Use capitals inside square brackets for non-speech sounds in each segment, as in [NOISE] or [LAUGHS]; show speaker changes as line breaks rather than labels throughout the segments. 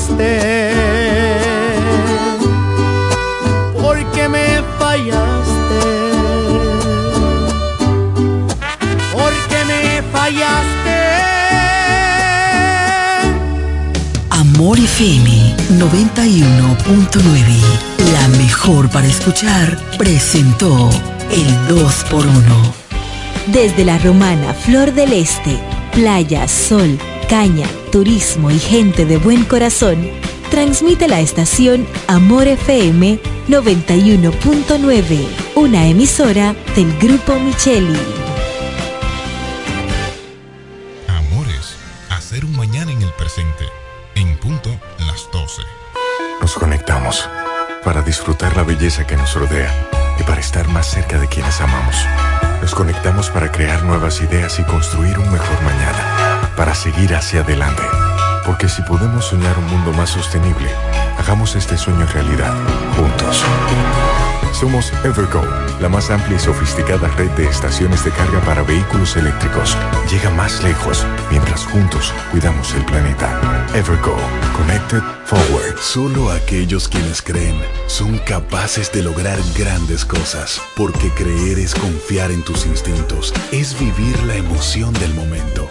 fallaste? Porque me fallaste. Porque me fallaste.
Amor FM 91.9, la mejor para escuchar, presentó el 2 por 1
Desde la romana Flor del Este, playa, sol, caña, turismo y gente de buen corazón, transmite la estación Amor FM 91.9, una emisora del Grupo Micheli.
Amores, hacer un mañana en el presente. En punto las 12.
Nos conectamos para disfrutar la belleza que nos rodea y para estar más cerca de quienes amamos. Nos conectamos para crear nuevas ideas y construir un mejor mañana, para seguir hacia adelante. Porque si podemos soñar un mundo más sostenible, hagamos este sueño realidad, juntos. Somos Evergo, la más amplia y sofisticada red de estaciones de carga para vehículos eléctricos. Llega más lejos mientras juntos cuidamos el planeta. Evergo, Connected Forward.
Solo aquellos quienes creen son capaces de lograr grandes cosas, porque creer es confiar en tus instintos, es vivir la emoción del momento,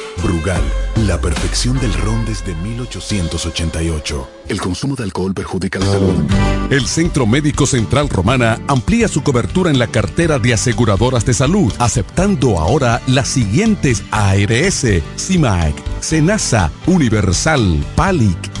Brugal, la perfección del ron desde 1888. El consumo de alcohol perjudica la salud.
El Centro Médico Central Romana amplía su cobertura en la cartera de aseguradoras de salud, aceptando ahora las siguientes ARS, CIMAC, SENASA, Universal, PALIC,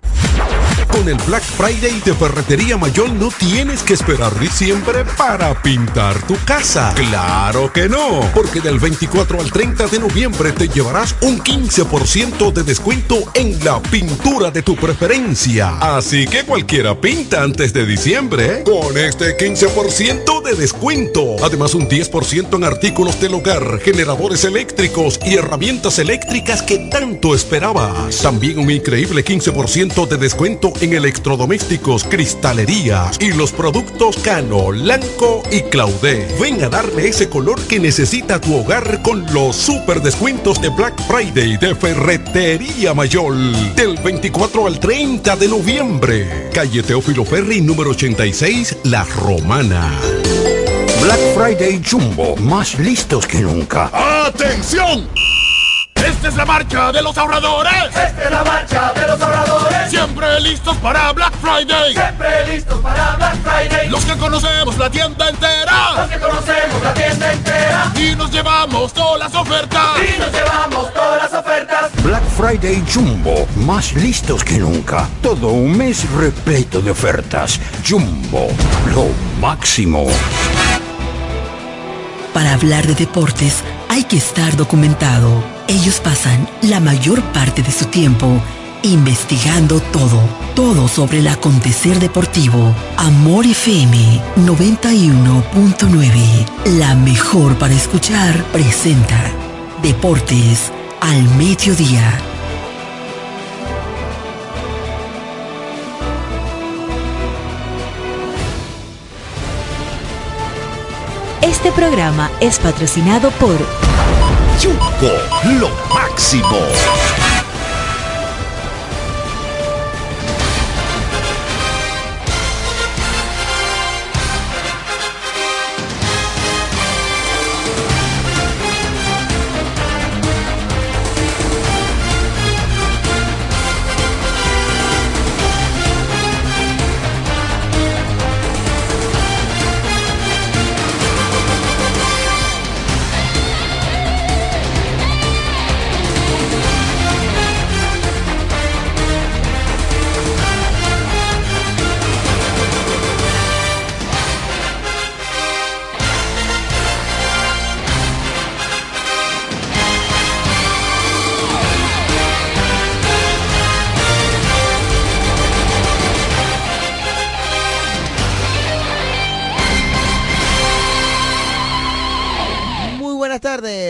Con el Black Friday de Ferretería Mayor no tienes que esperar diciembre para pintar tu casa. Claro que no, porque del 24 al 30 de noviembre te llevarás un 15% de descuento en la pintura de tu preferencia. Así que cualquiera pinta antes de diciembre con este 15% de descuento. Además un 10% en artículos del hogar, generadores eléctricos y herramientas eléctricas que tanto esperabas. También un increíble 15% de descuento en electrodomésticos, cristalerías y los productos Cano, Lanco y Claudé. Ven a darle ese color que necesita tu hogar con los super descuentos de Black Friday de Ferretería Mayor del 24 al 30 de noviembre. Calle Teófilo Ferri número 86, La Romana.
Black Friday Jumbo, más listos que nunca.
¡Atención! Esta es la marcha de los ahorradores.
Esta es la marcha de los ahorradores.
Siempre listos para Black Friday.
Siempre listos para Black Friday.
Los que conocemos la tienda entera.
Los que conocemos la tienda entera.
Y nos llevamos todas las ofertas.
Y nos llevamos todas las ofertas.
Black Friday Jumbo, más listos que nunca. Todo un mes repleto de ofertas. Jumbo, lo máximo.
Para hablar de deportes hay que estar documentado. Ellos pasan la mayor parte de su tiempo investigando todo, todo sobre el acontecer deportivo. Amor FM 91.9, la mejor para escuchar, presenta Deportes al Mediodía.
Este programa es patrocinado por...
Yuko, lo máximo.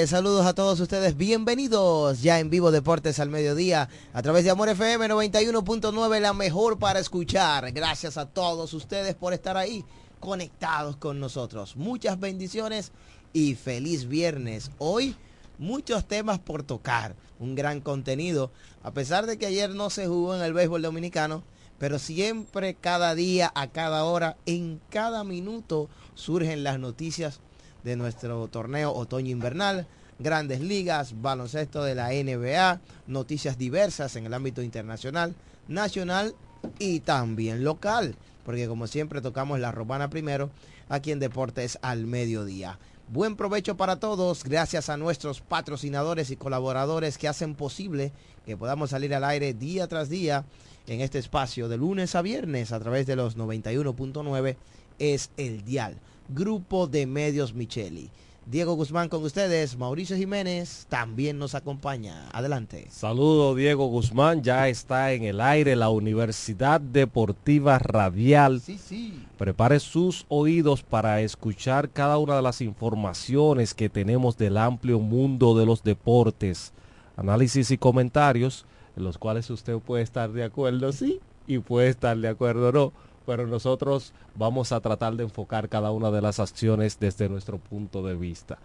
Saludos a todos ustedes, bienvenidos ya en vivo Deportes al Mediodía a través de Amor FM 91.9, la mejor para escuchar. Gracias a todos ustedes por estar ahí conectados con nosotros. Muchas bendiciones y feliz viernes. Hoy muchos temas por tocar, un gran contenido, a pesar de que ayer no se jugó en el béisbol dominicano, pero siempre, cada día, a cada hora, en cada minuto surgen las noticias de nuestro torneo otoño-invernal, grandes ligas, baloncesto de la NBA, noticias diversas en el ámbito internacional, nacional y también local, porque como siempre tocamos la romana primero aquí en Deportes al mediodía. Buen provecho para todos, gracias a nuestros patrocinadores y colaboradores que hacen posible que podamos salir al aire día tras día en este espacio de lunes a viernes a través de los 91.9 es el dial. Grupo de Medios Micheli. Diego Guzmán con ustedes, Mauricio Jiménez también nos acompaña. Adelante.
Saludo Diego Guzmán, ya está en el aire la Universidad Deportiva Radial.
Sí, sí.
Prepare sus oídos para escuchar cada una de las informaciones que tenemos del amplio mundo de los deportes, análisis y comentarios en los cuales usted puede estar de acuerdo, sí, y puede estar de acuerdo, no pero nosotros vamos a tratar de enfocar cada una de las acciones desde nuestro punto de vista.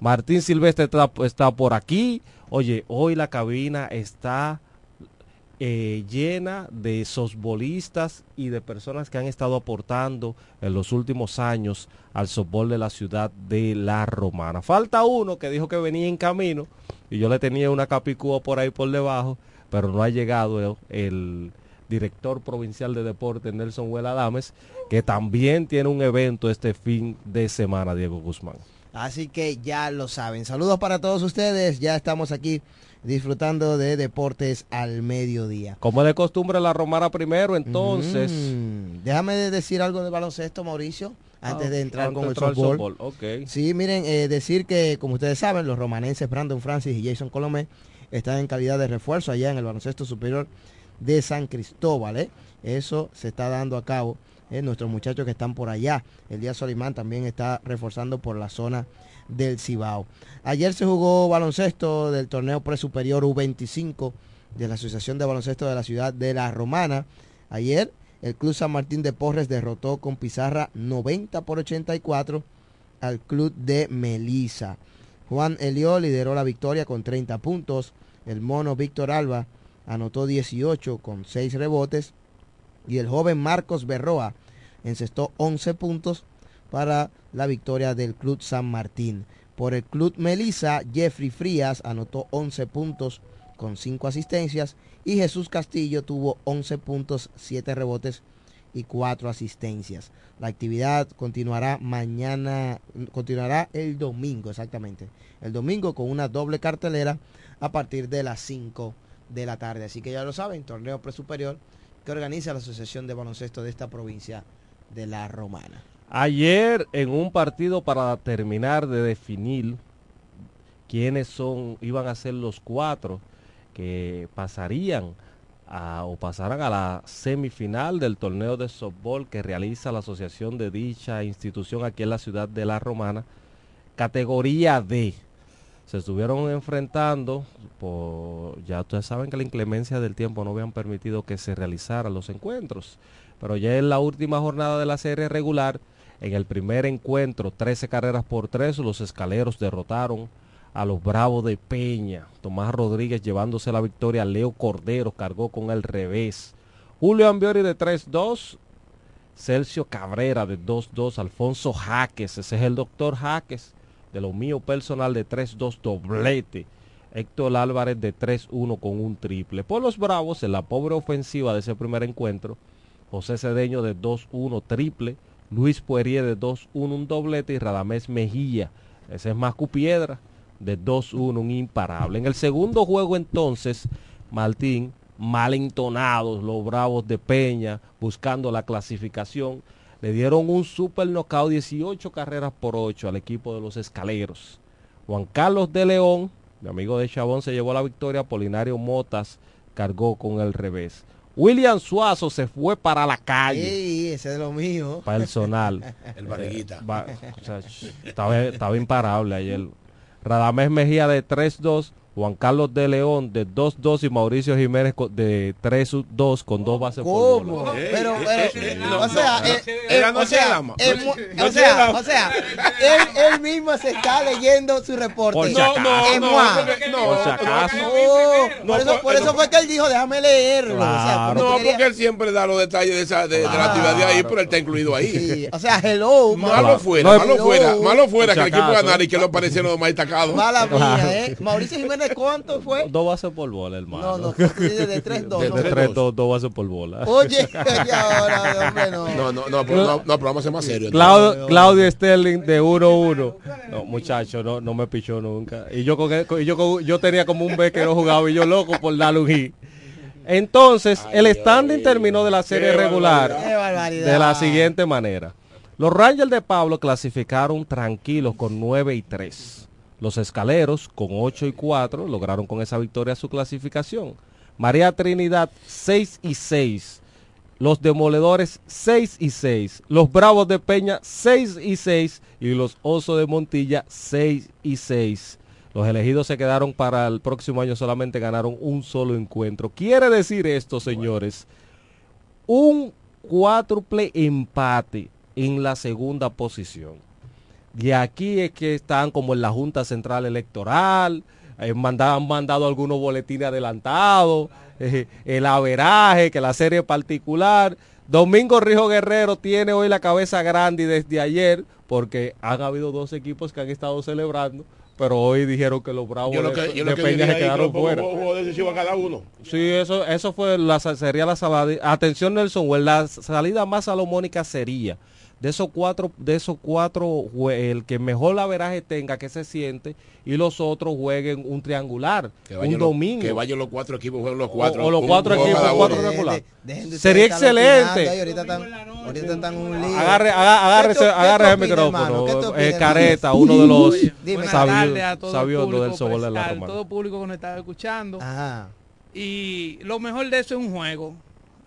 Martín Silvestre está, por aquí. Oye, hoy la cabina está eh, llena de sosbolistas y de personas que han estado aportando en los últimos años al softball de la ciudad de La Romana. Falta uno que dijo que venía en camino y yo le tenía una capicúa por ahí por debajo, pero no ha llegado el director provincial de deporte Nelson Huela Dames, que también tiene un evento este fin de semana, Diego Guzmán.
Así que ya lo saben. Saludos para todos ustedes. Ya estamos aquí disfrutando de deportes al mediodía.
Como de costumbre la romana primero, entonces.
Mm, déjame decir algo de baloncesto, Mauricio, antes de entrar con el softball. Sí, miren, eh, decir que, como ustedes saben, los romanenses Brandon Francis y Jason Colomé están en calidad de refuerzo allá en el baloncesto superior de San Cristóbal. ¿eh? Eso se está dando a cabo. ¿eh? Nuestros muchachos que están por allá. El día Solimán también está reforzando por la zona del Cibao. Ayer se jugó baloncesto del torneo presuperior U25 de la Asociación de Baloncesto de la Ciudad de La Romana. Ayer el Club San Martín de Porres derrotó con pizarra 90 por 84 al Club de Melisa. Juan Elió lideró la victoria con 30 puntos. El mono Víctor Alba anotó 18 con 6 rebotes y el joven Marcos Berroa encestó 11 puntos para la victoria del Club San Martín. Por el Club Melissa, Jeffrey Frías anotó 11 puntos con 5 asistencias y Jesús Castillo tuvo 11 puntos, 7 rebotes y 4 asistencias. La actividad continuará mañana, continuará el domingo exactamente. El domingo con una doble cartelera a partir de las 5 de la tarde. Así que ya lo saben, torneo presuperior que organiza la Asociación de Baloncesto de esta provincia de La Romana.
Ayer en un partido para terminar de definir quiénes son, iban a ser los cuatro que pasarían a, o pasarán a la semifinal del torneo de softball que realiza la asociación de dicha institución aquí en la ciudad de La Romana, categoría D se estuvieron enfrentando, por, ya ustedes saben que la inclemencia del tiempo no habían permitido que se realizaran los encuentros, pero ya en la última jornada de la serie regular, En el primer encuentro, 13 carreras por 3, los escaleros derrotaron a los Bravos de Peña. Tomás Rodríguez llevándose la victoria. Leo Cordero cargó con el revés. Julio Ambiori de 3-2. Celso Cabrera de 2-2. Alfonso Jaques. Ese es el doctor Jaques. De lo mío personal de 3-2 doblete. Héctor Álvarez de 3-1 con un triple. Por los Bravos, en la pobre ofensiva de ese primer encuentro, José Cedeño de 2-1 triple. Luis Puerier de 2-1 un doblete y Radamés Mejía. Ese es Mascu Piedra de 2-1, un imparable. En el segundo juego entonces, Martín, mal entonados los Bravos de Peña, buscando la clasificación, le dieron un super knockout 18 carreras por 8 al equipo de los Escaleros. Juan Carlos de León, mi amigo de Chabón, se llevó la victoria, Polinario Motas cargó con el revés. William Suazo se fue para la calle.
Sí, ese es lo mío.
Personal. [LAUGHS]
el barriguita.
estaba, estaba imparable ayer. Radamés Mejía de 3-2 Juan Carlos de León de 2-2 y Mauricio Jiménez de 3-2 con dos bases por bola.
Pero, pero, o sea, o sea, o sea, o sea, él, él mismo se está leyendo su reporte.
Por si no, no, no,
no, por si acaso. por, eso, por eso fue que él dijo, déjame leerlo.
Claro. no, porque él siempre da los detalles de, esa, de, de la actividad de ahí, pero él está incluido ahí.
Sí, o sea, hello.
Malo fuera, malo fuera, malo fuera que el equipo ganara y que lo parecieron los más destacados.
Mala mía, ¿eh? Mauricio Jiménez cuánto fue? [LAUGHS]
Dos bases por bola, hermano.
No, no, [LAUGHS] de 3-2.
De 3-2, dos bases por bola.
Oye, [LAUGHS] ahora, hombre, no.
No, no, no, pero, no, no, pero vamos a ser más serios.
Claudio, Claudio Sterling de 1-1. No, muchacho, no, no me pichó nunca. Y yo, con, y yo, con, yo tenía como un B que no jugaba y yo loco por darle un hit. Entonces, Ay, el standing Dios, terminó de la serie regular de la siguiente manera. Los Rangers de Pablo clasificaron tranquilos con 9 y 3. Los escaleros, con 8 y 4, lograron con esa victoria su clasificación. María Trinidad, 6 y 6. Los demoledores, 6 y 6. Los bravos de Peña, 6 y 6. Y los osos de Montilla, 6 y 6. Los elegidos se quedaron para el próximo año, solamente ganaron un solo encuentro. Quiere decir esto, señores, un cuádruple empate en la segunda posición. Y aquí es que están como en la Junta Central Electoral, eh, han mandado algunos boletines adelantados, eh, el averaje, que la serie particular. Domingo Rijo Guerrero tiene hoy la cabeza grande desde ayer, porque han habido dos equipos que han estado celebrando, pero hoy dijeron que los Bravos
de, Peña se quedaron fuera. cada uno.
Sí, eso, eso fue la, sería la salida. Atención Nelson, la salida más salomónica sería de esos cuatro, de esos cuatro, el que mejor averaje tenga, que se siente, y los otros jueguen un triangular, un domingo.
Que vayan los cuatro equipos, jueguen los cuatro.
O, los cuatro equipos, cuatro triangulares. Sería excelente. Agarre, agárrese, agarre el micrófono. Eh, Careta, uno de los
sabios del Sobol de la Romana. Todo público que nos está escuchando. Y lo mejor de eso es un juego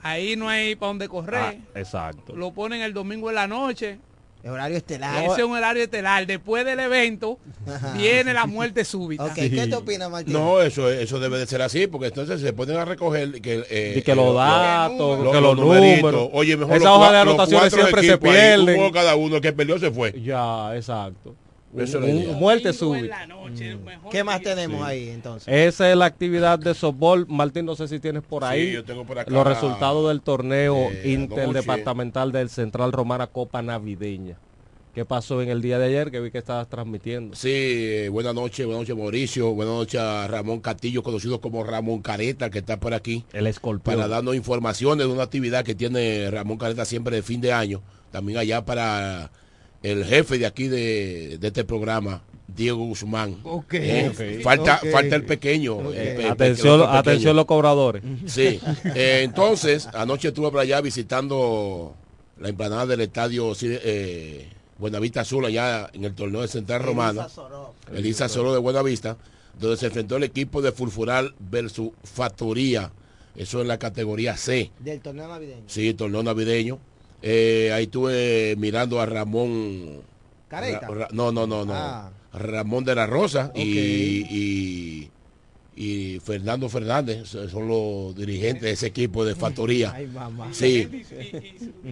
Ahí no hay para dónde correr. Ah,
exacto.
Lo ponen el domingo en la noche.
El horario estelar.
Ese es un horario estelar. Después del evento viene la muerte súbita.
Okay. ¿Qué te opinas, Martín?
No, eso, eso debe de ser así, porque entonces se ponen a recoger que,
eh, y que los datos, los, que los, números.
Oye, mejor
Esa hoja de anotaciones siempre se pierden.
Ahí, cada uno, que perdió se fue.
Ya, exacto. Eso un, muerte súbita.
Mm. ¿Qué más tenemos sí. ahí entonces?
Esa es la actividad de softball. Martín, no sé si tienes por ahí
sí, yo tengo por acá,
los resultados del torneo eh, interdepartamental del Central Romana Copa Navideña. ¿Qué pasó en el día de ayer que vi que estabas transmitiendo?
Sí, eh, buenas noches, buenas noches Mauricio, buenas noches a Ramón Castillo, conocido como Ramón Careta, que está por aquí.
El escorpión.
Para darnos informaciones de una actividad que tiene Ramón Careta siempre de fin de año. También allá para el jefe de aquí de, de este programa, Diego Guzmán.
Okay,
eh,
okay,
falta,
okay.
falta el pequeño. El,
el, atención, el atención los cobradores.
Sí. Eh, entonces, anoche estuve por allá visitando la emplanada del estadio eh, Buenavista Azul, allá en el torneo de Central Romana. El Isa Soro de Buenavista, donde se enfrentó el equipo de Fulfural versus Factoría. Eso en la categoría C.
Del torneo navideño.
Sí, torneo navideño. Eh, ahí estuve mirando a Ramón.
Careta.
Ra, no, no, no, no. Ah. Ramón de la Rosa okay. y, y, y Fernando Fernández son los dirigentes de ese equipo de factoría. [LAUGHS] Sí,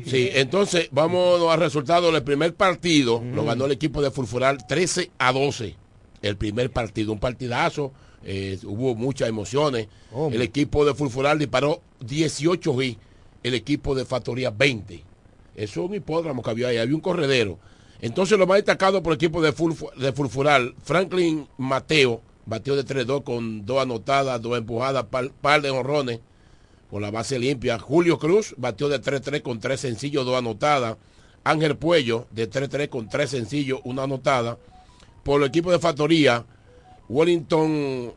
sí. Entonces vamos al resultado del primer partido. Lo ganó el equipo de Fulfural 13 a 12. El primer partido, un partidazo. Eh, hubo muchas emociones. El equipo de Fulfural disparó 18 y el equipo de Factoría 20. Eso es un hipódromo que había ahí. Había un corredero. Entonces lo más destacado por el equipo de, Fulfural, Franklin Mateo batió de 3-2 con dos anotadas, dos empujadas, par, de honrones con la base limpia. Julio Cruz batió de 3-3 con tres sencillos, dos anotadas. Ángel Puello de 3-3 con tres sencillos, una anotada. Por el equipo de factoría, Wellington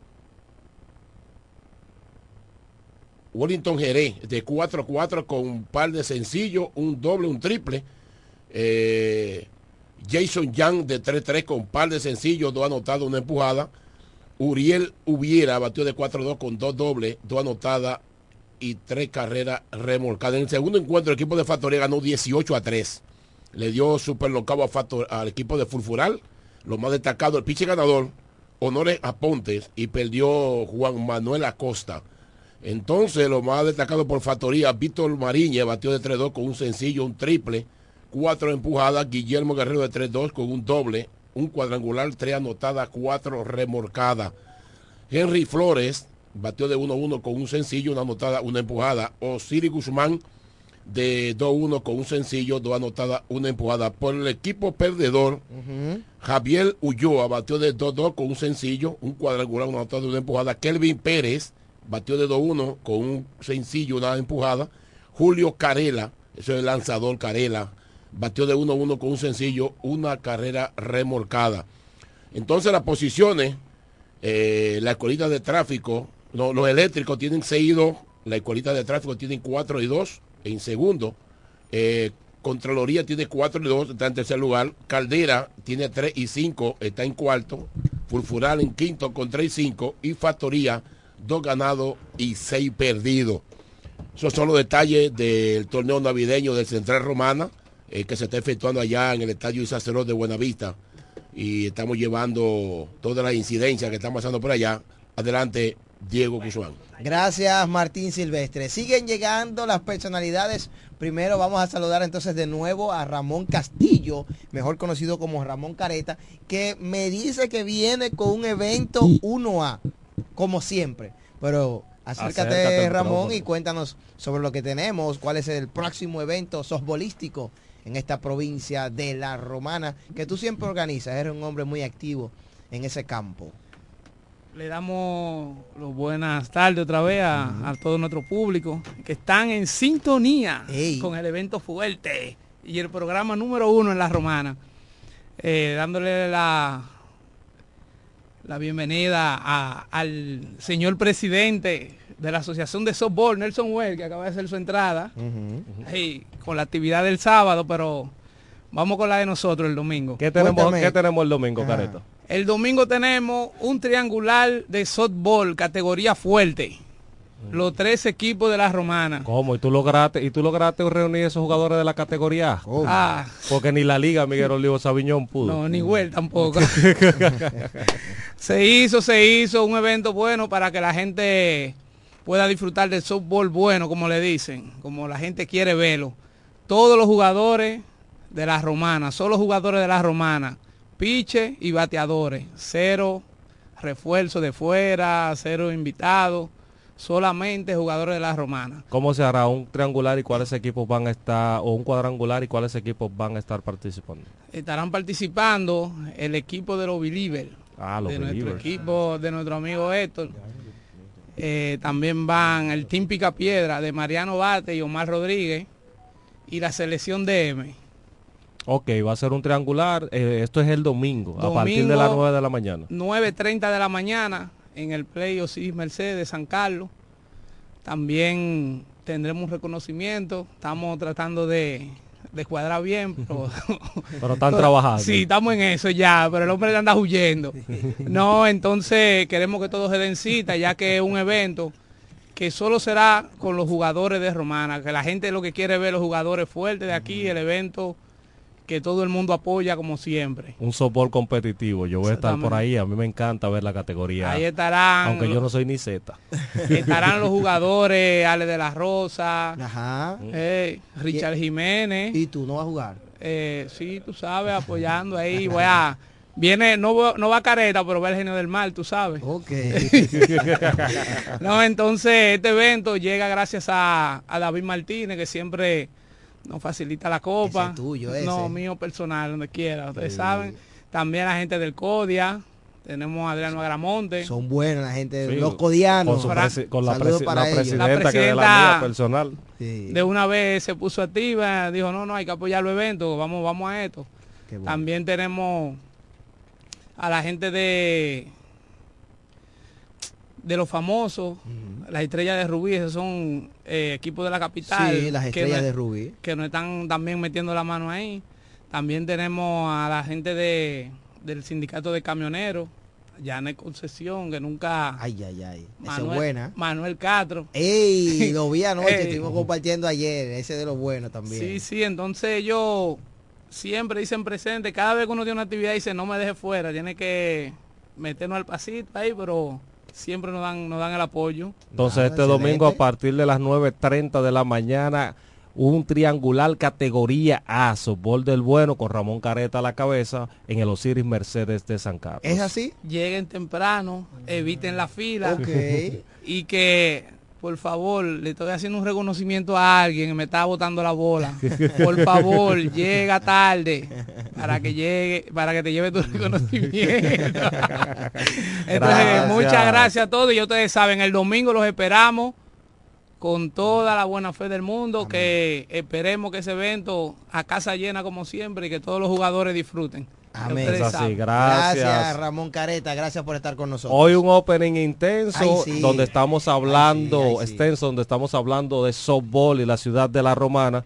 Wellington Jerez de 4-4 con un par de sencillos, un doble, un triple. Eh, Jason Young de 3-3 con un par de sencillos, dos anotadas, una empujada. Uriel Hubiera batió de 4-2 con dos dobles, dos anotadas y tres carreras remolcadas. En el segundo encuentro, el equipo de Factoría ganó 18 a 3. Le dio super locado al equipo de Fulfural. Lo más destacado, el piche ganador, Honores Apontes, y perdió Juan Manuel Acosta. Entonces, lo más destacado por Factoría, Víctor Mariña batió de 3-2 con un sencillo, un triple, cuatro empujadas, Guillermo Guerrero de 3-2 con un doble, un cuadrangular, tres anotadas, cuatro remorcadas. Henry Flores batió de 1-1 con un sencillo, una anotada, una empujada. Osiris Guzmán de 2-1 con un sencillo, dos anotadas, una empujada. Por el equipo perdedor, Javier Ulloa batió de 2-2 con un sencillo, un cuadrangular, una anotada, una empujada. Kelvin Pérez batió de 2-1 con un sencillo, una empujada. Julio Carela, ese es el lanzador Carela, batió de 1-1 con un sencillo, una carrera remolcada. Entonces las posiciones, eh, la escuelita de tráfico, los eléctricos tienen 6 y 2, la escuelita de tráfico tienen 4 y 2 en segundo. Eh, Contraloría tiene 4 y 2, está en tercer lugar. Caldera tiene 3 y 5, está en cuarto. Fulfural en quinto con 3 y 5. Y Factoría, 2 ganados y 6 perdidos. Esos son los detalles del torneo navideño del Central Romana. Eh, que se está efectuando allá en el Estadio Isacerot de Buenavista y estamos llevando todas las incidencias que están pasando por allá. Adelante, Diego Guzmán.
Gracias, Martín Silvestre. Siguen llegando las personalidades. Primero vamos a saludar entonces de nuevo a Ramón Castillo, mejor conocido como Ramón Careta, que me dice que viene con un evento 1A, como siempre. Pero acércate, Ramón, y cuéntanos sobre lo que tenemos, cuál es el próximo evento softbolístico en esta provincia de La Romana, que tú siempre organizas, eres un hombre muy activo en ese campo.
Le damos las buenas tardes otra vez a, todo nuestro público que están en sintonía con el evento fuerte y el programa número uno en La Romana. Eh, dándole la, la bienvenida al señor presidente de la Asociación de Softball, Nelson Well, que acaba de hacer su entrada, con la actividad del sábado, pero vamos con la de nosotros el domingo.
¿Qué tenemos, ¿qué tenemos el domingo, Careto?
El domingo tenemos un triangular de softball, categoría fuerte. Los tres equipos de la romana.
¿Cómo? ¿Y tú lograste, y tú lograste reunir esos jugadores de la categoría
Ah.
Porque ni la liga Miguel Olivo Sabiñón pudo.
No, ni Well tampoco. [LAUGHS] se hizo, se hizo un evento bueno para que la gente pueda disfrutar del softball bueno, como le dicen, como la gente quiere verlo. Todos los jugadores de la romana, solo jugadores de la romana, piche y bateadores, cero refuerzo de fuera, cero invitados, solamente jugadores de la romana.
¿Cómo se hará un triangular y cuáles equipos van a estar, o un cuadrangular y cuáles equipos van a estar participando?
Estarán participando el equipo de los Believers,
ah,
de nuestro equipo, de nuestro amigo Héctor eh, también van el Team Pica Piedra de Mariano Bate y Omar Rodríguez y la selección de M.
Ok, va a ser un triangular. Eh, esto es el domingo, a partir de las 9 de la mañana.
9.30 de la mañana en el Play Osiris Mercedes de San Carlos. También tendremos reconocimiento. Estamos tratando de de cuadrar bien, [LAUGHS] pero...
pero están trabajando.
Sí, estamos en eso ya, pero el hombre anda huyendo. [LAUGHS] No, entonces queremos que todos se den cita, ya que es un evento que solo será con los jugadores de Romana, que la gente lo que quiere ver los jugadores fuertes de aquí, el evento que todo el mundo apoya como siempre.
Un softball competitivo. Yo voy a estar por ahí. A mí me encanta ver la categoría.
Ahí estarán.
Aunque yo no soy ni Z. [LAUGHS]
Estarán los jugadores, Ale de la Rosa.
Ajá.
Eh, Richard Jiménez.
¿Y tú no vas a jugar?
Eh, sí, tú sabes, apoyando ahí. Voy a Viene, no, no va careta, pero va el genio del mal, tú sabes.
Ok. [LAUGHS]
no, entonces este evento llega gracias a, David Martínez, que siempre nos facilita la copa.
tuyo, ese.
No, mío personal, donde quiera, ustedes saben. También la gente del CODIA. Tenemos a Adriano Agramonte.
Son buenos la gente, los codianos.
Con, la, presidenta, que de la personal.
De una vez se puso activa, dijo, no, no, hay que apoyar los eventos, vamos, vamos a esto. También tenemos a la gente de de los famosos, las estrellas de Rubí, esos son eh, equipos de la capital.
Sí, las estrellas de Rubí.
Que nos están también metiendo la mano ahí. También tenemos a la gente de, del sindicato de camioneros, Janet Concesión, que nunca...
Ay, ay, ay. Esa es buena.
Manuel Castro.
¡Ey! [LAUGHS] Lo vi anoche, estuvimos compartiendo ayer, ese de los buenos también.
Sí, sí, entonces yo siempre dicen presente, cada vez que uno tiene una actividad dice no me deje fuera, tiene que meternos al pasito ahí, pero siempre nos dan, nos dan el apoyo.
Entonces este domingo a partir de las 9.30 de la mañana, un triangular categoría A, softball del bueno con Ramón Careta a la cabeza en el Osiris Mercedes de San Carlos.
¿Es así?
Lleguen temprano, eviten la fila y que por favor, le estoy haciendo un reconocimiento a alguien que me está botando la bola. Por favor, [LAUGHS] llega tarde para que llegue, para que te lleve tu [LAUGHS] reconocimiento. [LAUGHS] Entonces, muchas gracias a todos y ustedes saben, el domingo los esperamos con toda la buena fe del mundo, que esperemos que ese evento a casa llena como siempre y que todos los jugadores disfruten.
Amén. gracias. Ramón Careta, gracias por estar con nosotros.
Hoy un opening intenso donde estamos hablando, extenso, donde estamos hablando de softball y la ciudad de la Romana.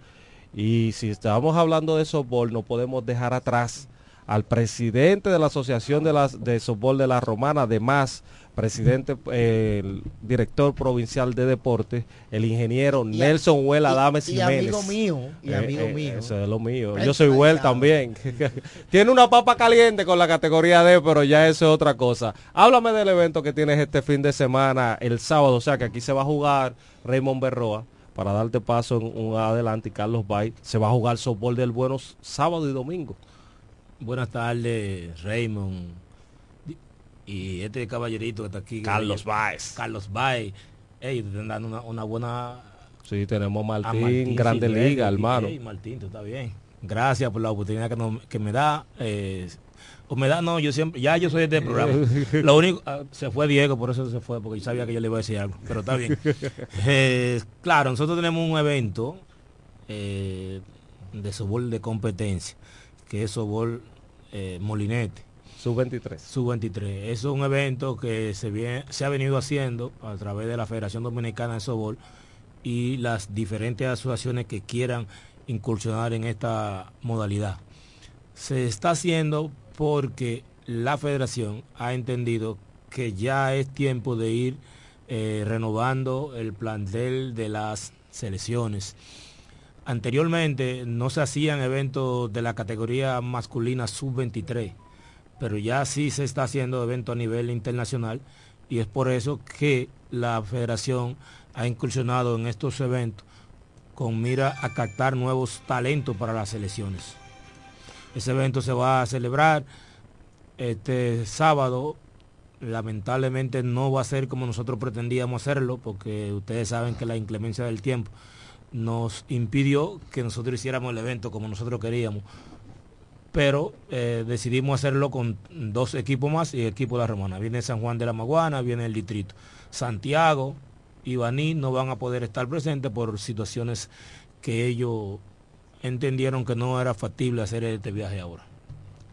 Y si estamos hablando de softball, no podemos dejar atrás al presidente de la Asociación de, las, de Softball de la Romana, además presidente, el director provincial de deportes, el ingeniero Nelson Huela Dames
y, amigo mío, y eh, amigo
eh,
mío.
Eso es lo mío. Yo soy Huel también. [LAUGHS] Tiene una papa caliente con la categoría D, pero ya eso es otra cosa. Háblame del evento que tienes este fin de semana, el sábado, o sea que aquí se va a jugar Raymond Berroa para darte paso en un adelante y Carlos Bay se va a jugar softball del buenos sábado y domingo.
Buenas tardes, Raymond y este caballerito que está aquí.
Carlos Baez.
Carlos Baez. Ellos están dando una, buena...
Sí, tenemos Martín, Martín Grande Liga, hermano.
Martín, tú está bien. Gracias por la oportunidad que, me da. Eh, o me da, no, yo siempre, ya yo soy este programa. [LAUGHS] Lo único, ah, se fue Diego, por eso se fue, porque yo sabía que yo le iba a decir algo, pero está bien. [LAUGHS] Eh, claro, nosotros tenemos un evento eh, de sobol de competencia, que es sobol molinete
Sub-23.
Sub-23. Es un evento que se, se ha venido haciendo a través de la Federación Dominicana de Sobol y las diferentes asociaciones que quieran incursionar en esta modalidad. Se está haciendo porque la federación ha entendido que ya es tiempo de ir eh, renovando el plantel de las selecciones. Anteriormente no se hacían eventos de la categoría masculina sub-23 pero ya sí se está haciendo evento a nivel internacional y es por eso que la federación ha incursionado en estos eventos con mira a captar nuevos talentos para las selecciones. Ese evento se va a celebrar este sábado. Lamentablemente no va a ser como nosotros pretendíamos hacerlo, porque ustedes saben que la inclemencia del tiempo nos impidió que nosotros hiciéramos el evento como nosotros queríamos pero eh, decidimos hacerlo con dos equipos más y el equipo de la Romana. Viene San Juan de la Maguana, viene el distrito. Santiago y Baní no van a poder estar presentes por situaciones que ellos entendieron que no era factible hacer este viaje ahora.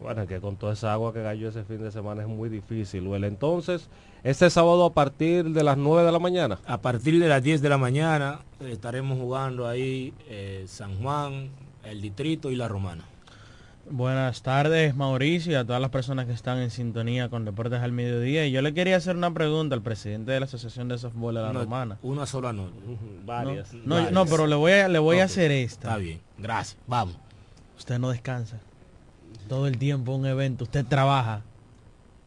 Bueno, que con toda esa agua que cayó ese fin de semana es muy difícil. Entonces, este sábado a partir de las 9 de la mañana.
A partir de las 10 de la mañana estaremos jugando ahí eh, San Juan, el distrito y la Romana.
Buenas tardes, Mauricio, y a todas las personas que están en sintonía con Deportes al Mediodía. Y yo le quería hacer una pregunta al presidente de la Asociación de Softball de la Romana.
Una sola no,
varias. No, no, pero le voy a, le voy a hacer esta.
Está bien, gracias, vamos.
Usted no descansa. Todo el tiempo un evento, usted trabaja.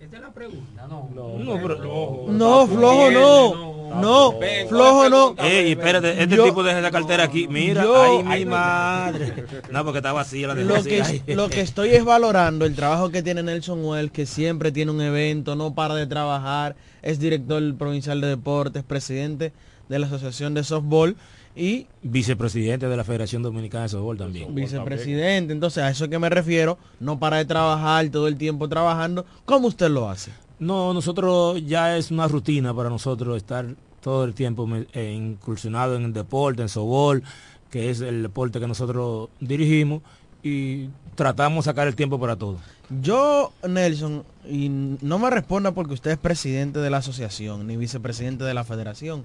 Esta es la pregunta, no.
No, no, flojo no. No, flojo no.
Ey, espérate, este tipo deja la cartera aquí. Mira, ay, mi madre. No, porque está vacía la de
lo que, lo que estoy es valorando el trabajo que tiene Nelson Well, que siempre tiene un evento, no para de trabajar, es director provincial de deportes, presidente de la Asociación de Softball y
vicepresidente de la Federación Dominicana de Softball también.
Vicepresidente, entonces a eso que me refiero, no para de trabajar todo el tiempo trabajando, ¿cómo usted lo hace?
No, nosotros ya es una rutina para nosotros estar todo el tiempo eh, incursionado en el deporte, en softball, que es el deporte que nosotros dirigimos y tratamos de sacar el tiempo para todo.
Yo, Nelson, y no me responda porque usted es presidente de la asociación ni vicepresidente de la federación.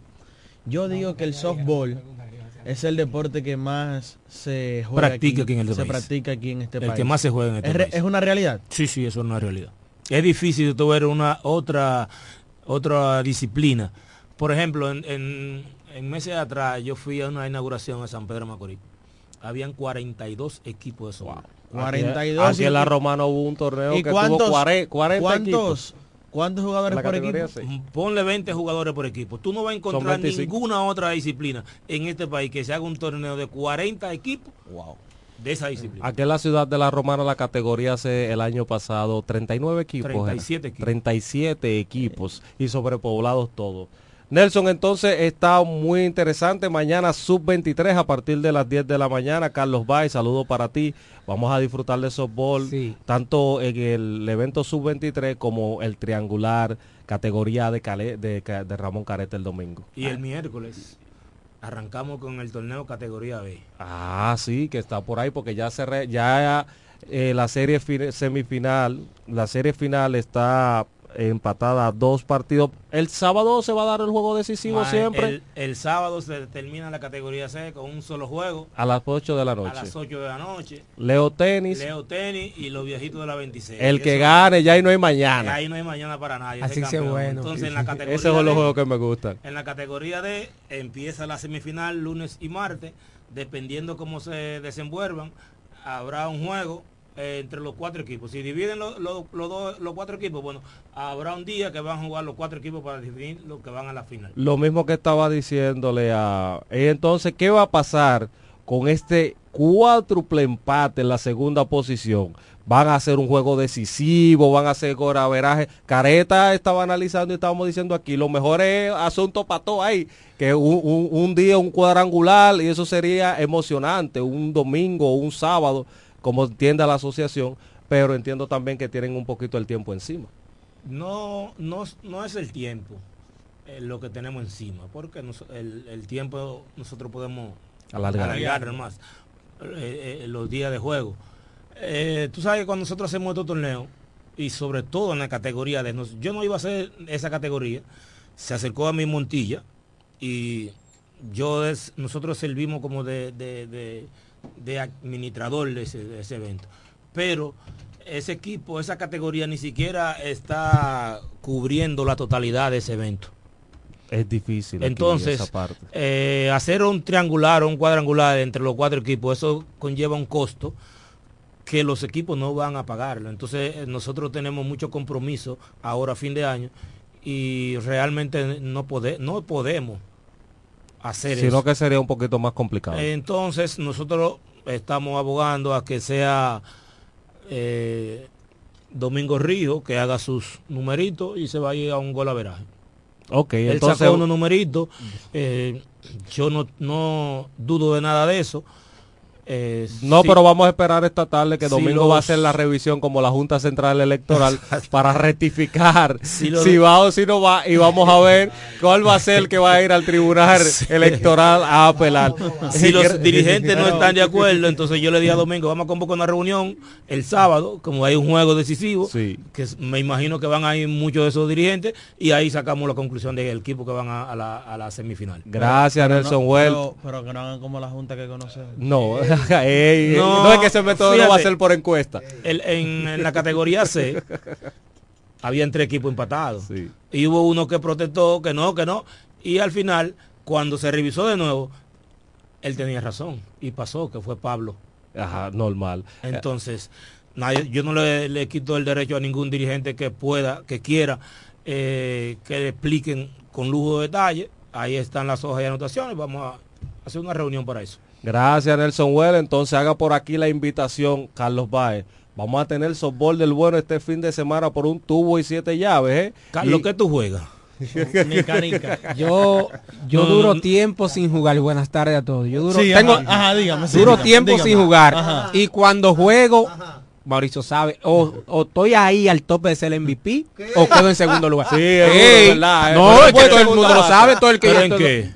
Yo digo que el softball es el deporte que más se
juega practica aquí, en
este se practica aquí en este país.
El que más se juega en este
¿Es,
país.
¿Es una realidad?
Sí, sí, eso es una realidad. Es difícil de ver una otra otra disciplina. Por ejemplo, en, en, meses atrás yo fui a una inauguración en San Pedro de Macorís. Habían 42 equipos de softball.
42. Aquí, en la Romana hubo un torneo que tuvo 40, 40
¿cuántos, ¿Cuántos jugadores por equipo?
Ponle 20 jugadores por equipo. Tú no vas a encontrar ninguna otra disciplina en este país que se haga un torneo de 40 equipos. Wow. De esa disciplina.
Aquí en la ciudad de La Romana la categoría hace el año pasado 39 equipos.
37 equipos.
37 equipos y sobrepoblados todos. Nelson, entonces está muy interesante. Mañana sub-23 a partir de las 10 de la mañana. Carlos Bay, saludo para ti. Vamos a disfrutar de softball, tanto en el evento sub-23 como el triangular, categoría de, de, Ramón Carete el domingo.
Y el miércoles arrancamos con el torneo categoría B.
Ah, sí, que está por ahí porque ya se ya eh, la serie semifinal, la serie final está empatada dos partidos. El sábado se va a dar el juego decisivo siempre.
El, sábado se termina la categoría C con un solo juego.
A las 8 de la noche.
A las 8 de la noche.
Leo Tenis.
Leo Tenis y los viejitos de la 26.
El que gane, ya ahí no hay mañana.
Ahí no hay mañana para nadie.
Así que bueno.
Entonces en la categoría [LAUGHS]
Esos son los juegos que me gustan.
En la categoría D empieza la semifinal lunes y martes. Dependiendo cómo se desenvuelvan, habrá un juego eh, entre los cuatro equipos. Si dividen los, los, los, cuatro equipos, bueno, habrá un día que van a jugar los cuatro equipos para definir los que van a la final.
Lo mismo que estaba diciéndole a... Entonces, ¿qué va a pasar con este cuádruple empate en la segunda posición? Van a hacer un juego decisivo, van a hacer goraveraje. Careta estaba analizando y estábamos diciendo aquí, lo mejor es asunto pato ahí, que un, un día un cuadrangular y eso sería emocionante, un domingo, un sábado como entienda la asociación, pero entiendo también que tienen un poquito el tiempo encima.
No, no, no es el tiempo eh, lo que tenemos encima, porque el, tiempo nosotros podemos alargar, más eh, eh, los días de juego. tú sabes que cuando nosotros hacemos estos torneos, y sobre todo en la categoría de... yo no iba a hacer esa categoría, se acercó a mi Montilla y yo nosotros servimos como de de administrador de ese, evento. Pero ese equipo, esa categoría ni siquiera está cubriendo la totalidad de ese evento.
Es difícil.
Entonces, esa parte. Eh, hacer un triangular o un cuadrangular entre los cuatro equipos, eso conlleva un costo que los equipos no van a pagarlo. Entonces, eh, nosotros tenemos mucho compromiso ahora a fin de año y realmente no, no podemos hacer
Sino que sería un poquito más complicado.
Entonces, nosotros estamos abogando a que sea eh, Domingo Río que haga sus numeritos y se vaya a un gol a veraje.
Ok,
Él entonces... sacó unos numeritos. Eh, yo no, no dudo de nada de eso.
Eh, no, pero vamos a esperar esta tarde que domingo va a hacer la revisión como la Junta Central Electoral para rectificar [LAUGHS] si, va o si no va y vamos a ver cuál va a ser el que va a ir al tribunal [LAUGHS] electoral a apelar.
Si los [LAUGHS] dirigentes no están de acuerdo, entonces yo le di a Domingo, vamos a convocar una reunión el sábado, como hay un juego decisivo, que me imagino que van a ir muchos de esos dirigentes y ahí sacamos la conclusión del equipo que van a, la, semifinal.
Gracias, Nelson Well.
Pero, que no hagan como la Junta que conocemos.
No. [LAUGHS] no, es que ese método no va a ser por encuesta.
en, la categoría C [LAUGHS] había tres equipos empatados. Y hubo uno que protestó, que no, que no. Y al final, cuando se revisó de nuevo, él tenía razón. Y pasó, que fue Pablo
Ajá, normal.
Entonces, nadie, yo no le, quito el derecho a ningún dirigente que pueda, que quiera, eh, que le expliquen con lujo de detalle. Ahí están las hojas de anotaciones. Vamos a hacer una reunión para eso.
Gracias, Nelson Well. Entonces haga por aquí la invitación, Carlos Baez. Vamos a tener softball del bueno este fin de semana por un tubo y siete llaves. ¿eh?
Carlos, ¿qué tú juegas? [LAUGHS]
Yo, yo duro tiempo sin jugar. Buenas tardes a todos. Yo duro, tengo, duro tiempo sin jugar. Y cuando juego, Mauricio sabe, o, estoy ahí al tope de ser el MVP o quedo en segundo lugar.
Sí, es verdad.
Eh. No, es que todo el mundo lo sabe, todo el que...
¿En qué?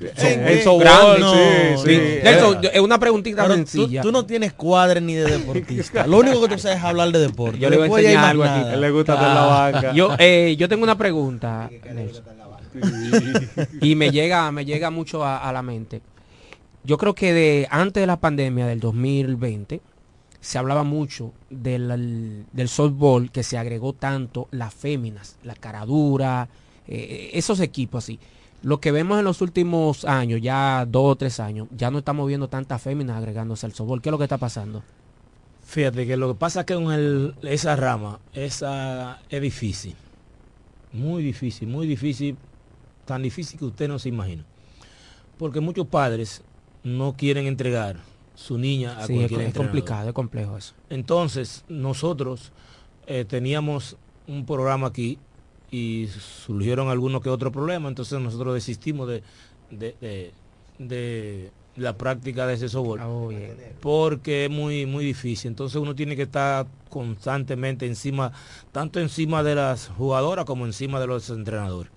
es una preguntita sencilla.
Tú, no tienes cuadre ni de deportista. Lo único que tú sabes es hablar de deporte.
Yo le voy a enseñar algo aquí.
Él le gusta hacer la banca.
Yo, eh, yo tengo una pregunta, y me llega, me llega mucho a, a la mente. Yo creo que de antes de la pandemia del 2020 se hablaba mucho del, del softball que se agregó tanto las féminas, la caradura, eh, esos equipos así. Lo que vemos en los últimos años, ya dos o tres años, ya no estamos viendo tantas féminas agregándose al softball. ¿Qué es lo que está pasando?
Fíjate que lo que pasa es que con esa rama, esa es difícil. Muy difícil, muy difícil, tan difícil que usted no se imagina. Porque muchos padres no quieren entregar su niña a
sí, es, complicado, es complejo eso.
Entonces, nosotros eh, teníamos un programa aquí y surgieron algunos que otros problemas, entonces nosotros desistimos de, de, la práctica de ese softball ah, porque es muy muy difícil. Entonces uno tiene que estar constantemente encima tanto encima de las jugadoras como encima de los entrenadores.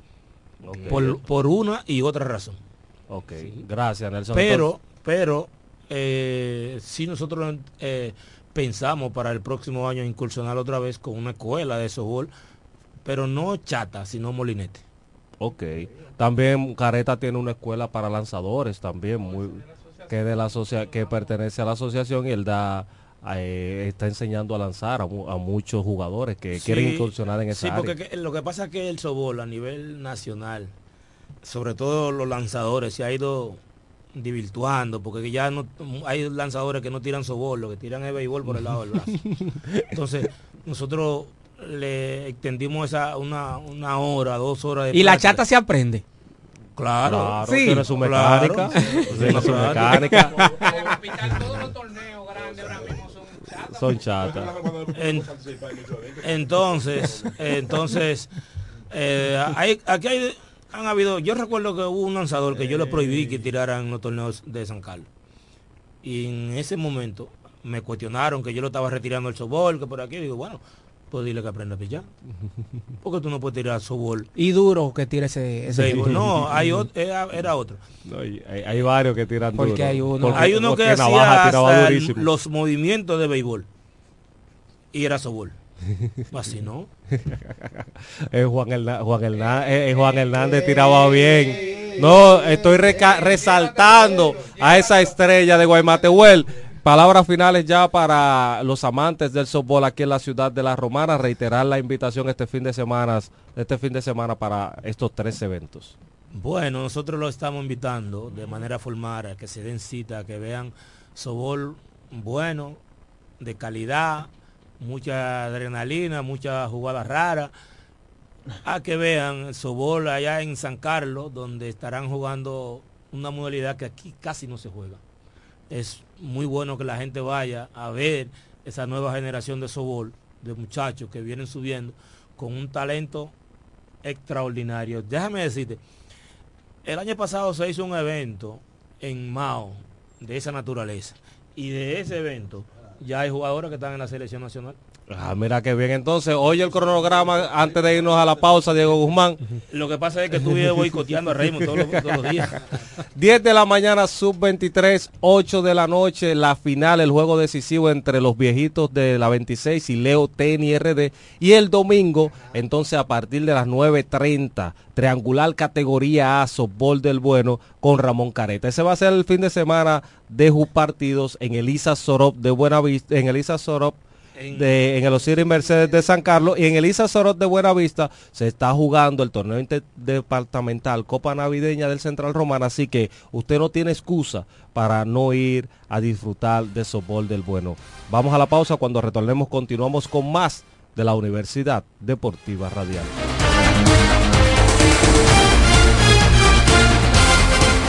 Por, por, una y otra razón.
Ok gracias Nelson.
Pero pero eh, si nosotros eh, pensamos para el próximo año incursionar otra vez con una escuela de softball, pero no chata, sino molinete.
Ok. También Careta tiene una escuela para lanzadores también, muy que de la que pertenece a la asociación y él da eh, está enseñando a lanzar a, muchos jugadores que quieren incursionar en esa
Sí, porque lo que pasa es que el softball a nivel nacional, sobre todo los lanzadores, se ha ido divirtuando, porque ya no hay lanzadores que no tiran sobol, lo que tiran es béisbol por el lado del brazo. [LAUGHS] Entonces, nosotros le extendimos esa una, una hora, dos horas
de Y la chata se aprende.
Claro,
sí, tiene su mecánica. Tiene su mecánica. son chatas.
entonces, entonces, eh, hay, aquí hay han habido, yo recuerdo que hubo un lanzador que yo le prohibí que tiraran los torneos de San Carlos. Y en ese momento me cuestionaron que yo lo estaba retirando el sobol, que por aquí, digo, bueno, pues dile que aprenda a pillar. [LAUGHS] Porque tú no puedes tirar sobol.
Y duro que tire ese, ese
No, hay era, otro.
hay, varios que tiran
porque
duro.
Hay uno,
hay uno que hacía los movimientos de béisbol. Y era sobol. Así no. [LAUGHS]
Juan, Hernández, Juan, Hernández tiraba bien. No, estoy resaltando a esa estrella de Guaymatehuel. Palabras finales ya para los amantes del softball aquí en la ciudad de La Romana. Reiterar la invitación este fin de semana, este fin de semana para estos tres eventos.
Bueno, nosotros lo estamos invitando de manera formal a que se den cita, que vean softball bueno, de calidad, mucha adrenalina, muchas jugadas raras. A que vean Sobol allá en San Carlos, donde estarán jugando una modalidad que aquí casi no se juega. Es muy bueno que la gente vaya a ver esa nueva generación de Sobol, de muchachos que vienen subiendo con un talento extraordinario. Déjame decirte, el año pasado se hizo un evento en Mao de esa naturaleza y de ese evento ya hay jugadores que están en la selección nacional.
Ah, mira qué bien. Entonces, oye el cronograma antes de irnos a la pausa, Diego Guzmán.
Lo que pasa es que tú vives boicoteando a Raymond todos los, días. [LAUGHS]
10 de la mañana, sub 23, 8 de la noche, la final, el juego decisivo entre los viejitos de la 26 y Leo Teni RD. Y el domingo, entonces a partir de las 9.30, triangular categoría A, softball del bueno, con Ramón Careta. Ese va a ser el fin de semana de sus partidos en Elisa Sorop de Buenavista, en Elisa Sorop de, en el Osiris Mercedes de San Carlos y en el Isa Sorot de Buenavista se está jugando el torneo interdepartamental Copa Navideña del Central Romana, así que usted no tiene excusa para no ir a disfrutar de softball del bueno. Vamos a la pausa, cuando retornemos continuamos con más de la Universidad Deportiva Radial.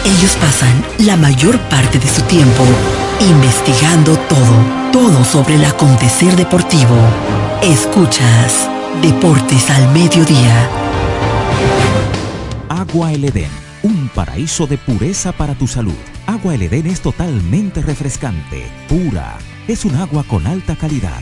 Ellos pasan la mayor parte de su tiempo investigando todo, todo sobre el acontecer deportivo. Escuchas Deportes al Mediodía.
Agua El Edén, un paraíso de pureza para tu salud. Agua El Edén es totalmente refrescante, pura. Es un agua con alta calidad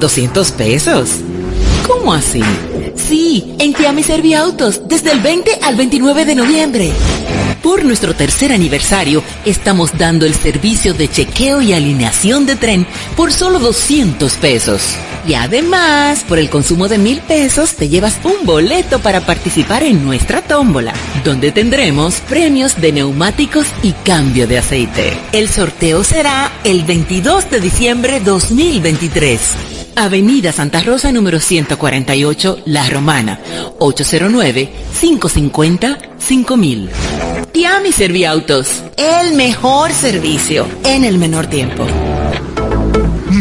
¿200 pesos? ¿Cómo así? Sí, en Tiami Serviautos, desde el 20 al 29 de noviembre. Por nuestro tercer aniversario, estamos dando el servicio de chequeo y alineación de tren por solo 200 pesos. Y además, por el consumo de mil pesos, te llevas un boleto para participar en nuestra tómbola, donde tendremos premios de neumáticos y cambio de aceite. El sorteo será el 22 de diciembre 2023. Avenida Santa Rosa número 148, La Romana, 809-550-5000. Tiami Serviautos, el mejor servicio en el menor tiempo.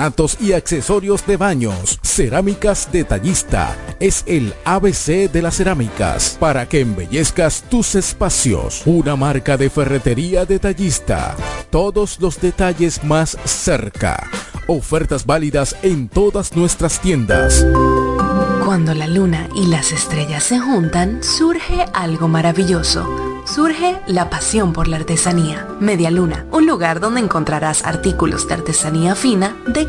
porcelanatos y accesorios de baños. Cerámicas Detallista es el ABC de las cerámicas para que embellezcas tus espacios. Una marca de ferretería detallista. Todos los detalles más cerca. Ofertas válidas en todas nuestras tiendas.
Cuando la luna y las estrellas se juntan, surge algo maravilloso surge la pasión por la artesanía. Media Luna, un lugar donde encontrarás artículos de artesanía fina de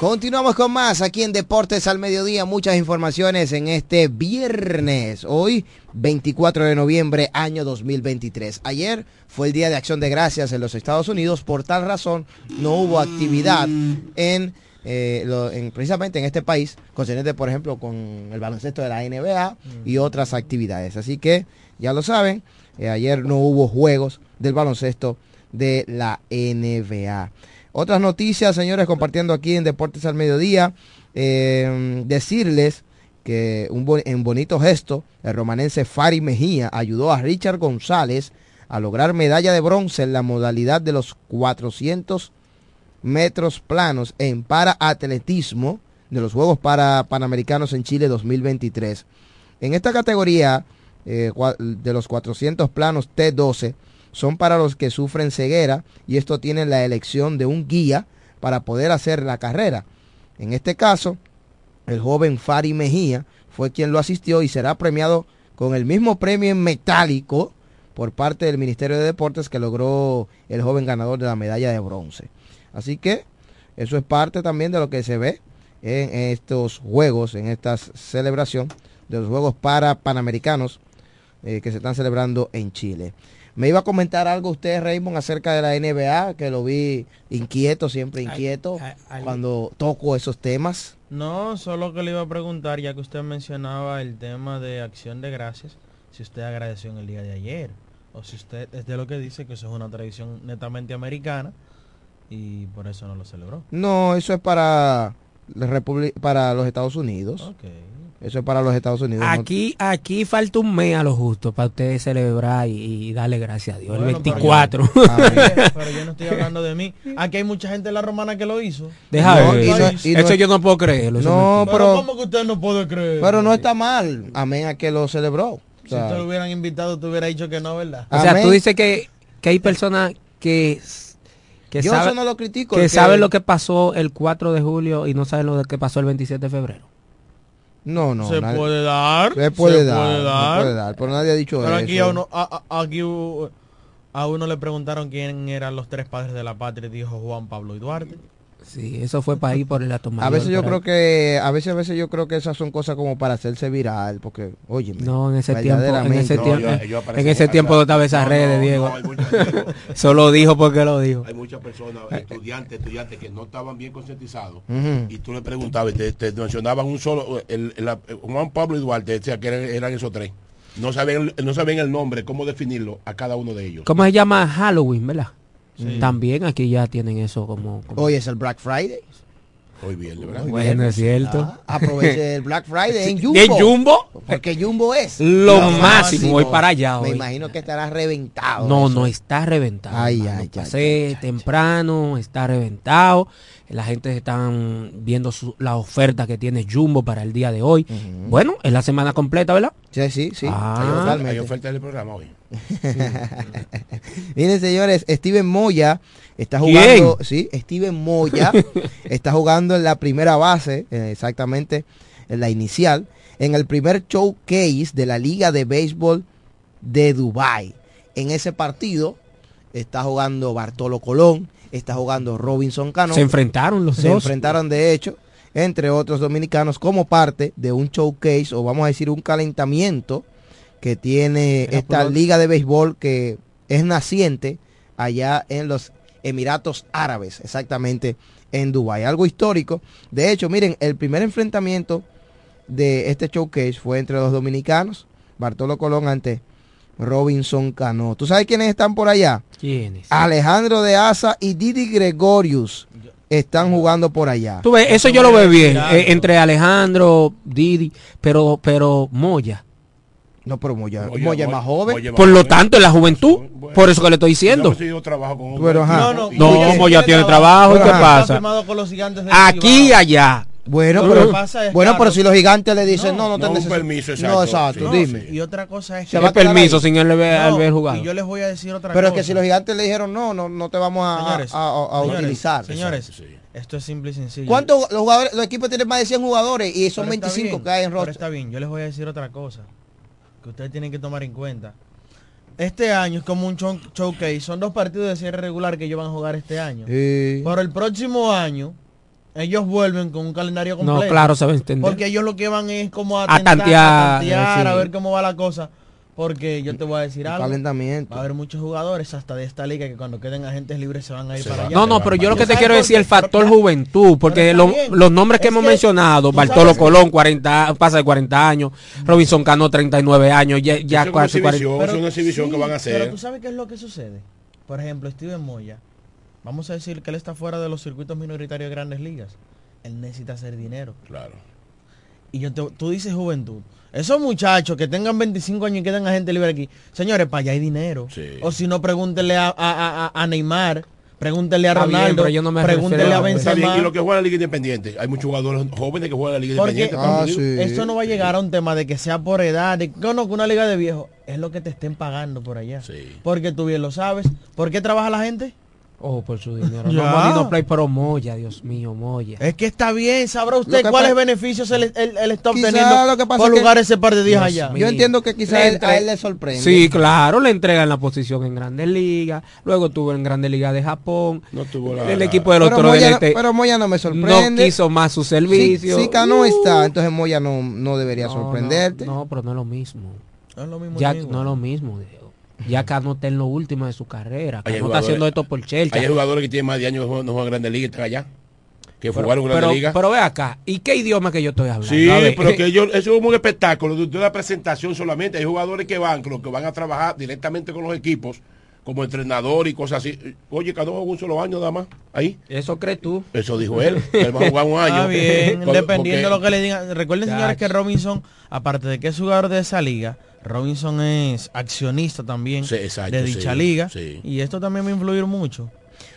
Continuamos con más aquí en Deportes al Mediodía. Muchas informaciones en este viernes, hoy 24 de noviembre, año 2023. Ayer fue el Día de Acción de Gracias en los Estados Unidos. Por tal razón, no hubo actividad en, eh, precisamente en este país, concerniente, por ejemplo, con el baloncesto de la NBA y otras actividades. Así que, ya lo saben, eh, ayer no hubo juegos del baloncesto de la NBA. Otras noticias, señores, compartiendo aquí en Deportes al Mediodía. Eh, decirles que un en bonito gesto, el romanense Fari Mejía ayudó a Richard González a lograr medalla de bronce en la modalidad de los 400 metros planos en para atletismo de los Juegos para Panamericanos en Chile 2023. En esta categoría eh, de los 400 planos T12, son para los que sufren ceguera y esto tiene la elección de un guía para poder hacer la carrera. En este caso, el joven Fari Mejía fue quien lo asistió y será premiado con el mismo premio en metálico por parte del Ministerio de Deportes que logró el joven ganador de la medalla de bronce. Así que eso es parte también de lo que se ve en estos juegos, en esta celebración de los Juegos para Panamericanos eh, que se están celebrando en Chile. Me iba a comentar algo usted, Raymond, acerca de la NBA, que lo vi inquieto, siempre inquieto, cuando toco esos temas.
No, solo que le iba a preguntar, ya que usted mencionaba el tema de acción de gracias, si usted agradeció en el día de ayer, o si usted es de lo que dice que eso es una tradición netamente americana y por eso no lo celebró.
No, eso es para, la para los Estados Unidos. Okay. Eso es para los Estados Unidos.
Aquí, aquí falta un mes a lo justo para ustedes celebrar y, darle gracias a Dios. el 24. [LAUGHS]
Pero yo, no estoy hablando de mí. Aquí hay mucha gente en la romana que lo hizo.
Deja eso, yo no puedo creerlo.
No, pero,
¿cómo que usted no puede creer?
Pero no está mal. Amén a que lo celebró.
si te lo hubieran invitado, te hubiera dicho que no, ¿verdad?
O sea, tú dices que, que hay personas que que
yo eso no lo critico.
Que, saben lo que pasó el 4 de julio y no saben lo que pasó el 27 de febrero.
No, no.
Se puede dar.
Se puede, dar, puede dar. Pero nadie ha dicho
pero aquí A uno, aquí a uno le preguntaron quién eran los tres padres de la patria y dijo Juan Pablo y Duarte.
Sí, eso fue para ir por el
tomar. A veces yo creo que, a veces, a veces yo creo que esas son cosas como para hacerse viral, porque, oye,
no, en ese tiempo, en ese tiempo, en ese tiempo no estaba esas redes, Diego. [LAUGHS] Solo dijo porque lo dijo.
Hay muchas personas, estudiantes, estudiantes que no estaban bien concientizados y tú le preguntabas, te, te mencionaban un solo, el, Juan Pablo y Duarte decía que eran, esos tres. No saben, no saben el nombre, cómo definirlo a cada uno de ellos.
¿Cómo se llama Halloween, verdad? También aquí ya tienen eso como,
Hoy es el Black Friday.
Hoy bien, ¿verdad?
Bueno, es cierto.
Ah, aproveche el Black Friday en [LAUGHS]
Jumbo. ¿En Jumbo?
Porque Jumbo es
lo, máximo. Voy para allá.
Me imagino que estará reventado.
No, no está reventado.
Ay, ay,
Pasé temprano, está reventado. La gente está viendo la oferta que tiene Jumbo para el día de hoy. Bueno, es la semana completa, ¿verdad?
Sí, sí, sí.
Ah, hay, oferta del programa hoy. [LAUGHS]
Miren, señores, Steven Moya está jugando, sí, Steven Moya [LAUGHS] está jugando en la primera base, eh, exactamente en la inicial, en el primer showcase de la Liga de Béisbol de Dubai. En ese partido está jugando Bartolo Colón, está jugando Robinson Cano.
Se enfrentaron los
dos. Se enfrentaron de hecho, entre otros dominicanos, como parte de un showcase o vamos a decir un calentamiento que tiene esta liga de béisbol que es naciente allá en los Emiratos Árabes, exactamente en Dubái. Algo histórico. De hecho, miren, el primer enfrentamiento de este showcase fue entre los dominicanos, Bartolo Colón ante Robinson Cano. ¿Tú sabes quiénes están por allá?
¿Quiénes?
Alejandro de Asa y Didi Gregorius están jugando por allá.
Tú ves, eso yo lo veo bien, eh, entre Alejandro, Didi, pero, pero Moya
no, pero Moya, Moya, es más joven.
por lo tanto, en la juventud. por eso que le estoy diciendo.
pero,
no, no, no, Moya tiene trabajo. ¿Y qué pasa? Aquí y allá.
Bueno, pero, bueno, pero si los gigantes le dicen no, no, te necesito.
permiso,
exacto. No, exacto, dime.
Y otra cosa es
que. ¿Qué permiso sin él ver jugar?
Y yo les voy a decir otra
pero cosa. Pero es que si los gigantes le dijeron no, no, no te vamos a, a, utilizar.
Señores, esto es simple y sencillo.
¿Cuántos los jugadores, los equipos tienen más de 100 jugadores y son 25 que hay en roster? Pero
está bien, yo les voy a decir otra cosa que ustedes tienen que tomar en cuenta. Este año es como un showcase. Son dos partidos de cierre regular que ellos van a jugar este año. Pero el próximo año, ellos vuelven con un calendario completo.
No, claro, se va a entender.
Porque ellos lo que van es como a, a tantear, a ver cómo va la cosa. Porque yo te voy a decir algo.
Calentamiento.
Va a haber muchos jugadores hasta de esta liga que cuando queden agentes libres se van a ir para allá.
No, no, pero yo lo que te quiero decir es el factor juventud, porque los nombres que hemos mencionado, Bartolo Colón 40 pasa de 40 años, Robinson Cano 39 años, ya, ya
es casi 40. Pero, es una exhibición que van a hacer.
Pero tú sabes qué es lo que sucede. Por ejemplo, Steven Moya, vamos a decir que él está fuera de los circuitos minoritarios de grandes ligas. Él necesita hacer dinero.
Claro.
Y yo tú dices juventud. Esos muchachos que tengan 25 años y quedan a gente libre aquí, señores, para allá hay dinero. O si no, pregúntenle a, a, a, Neymar, pregúntenle a Ronaldo, pregúntenle a Benzema.
Y lo que juega la Liga Independiente, hay muchos jugadores jóvenes que juegan la Liga Independiente.
Ah, Eso no va a llegar a un tema de que sea por edad, de no, no, que una liga de viejos, es lo que te estén pagando por allá. Porque tú bien lo sabes. ¿Por qué trabaja la gente?
Oh, por su dinero. No, play, pero Moya, Dios mío, Moya.
Es que está bien, sabrá usted cuáles beneficios él, está obteniendo lo por jugar ese par de días allá.
Yo entiendo que quizás a él le sorprende.
Sí, claro, le entregan la posición en Grandes Ligas, luego tuvo en Grandes Ligas de Japón.
No tuvo
El equipo de los pero Moya,
este pero Moya no me sorprende.
No quiso más su servicio.
Si, no está, entonces Moya no, no debería sorprenderte.
No, pero no es lo mismo. No es lo mismo. Ya, no es lo mismo. Ya no está en lo último de su carrera. no está haciendo esto por Chelsea.
Hay jugadores que tienen más de años no juegan Grandes Ligas y están allá. Que jugaron Grandes
pero,
Ligas.
Pero ve acá, ¿y qué idioma que yo estoy hablando?
Sí, pero que [LAUGHS] yo, eso es un espectáculo de una presentación solamente. Hay jugadores que van, que van a trabajar directamente con los equipos como entrenador y cosas así. Oye, cada un solo año nada más. Ahí.
¿Eso crees tú?
Eso dijo él. él va a jugar un [LAUGHS] año.
bien, dependiendo de lo que le digan. Recuerden, señores, que Robinson, aparte de que es jugador de esa liga, Robinson es accionista también de dicha liga. Y esto también va a influir mucho.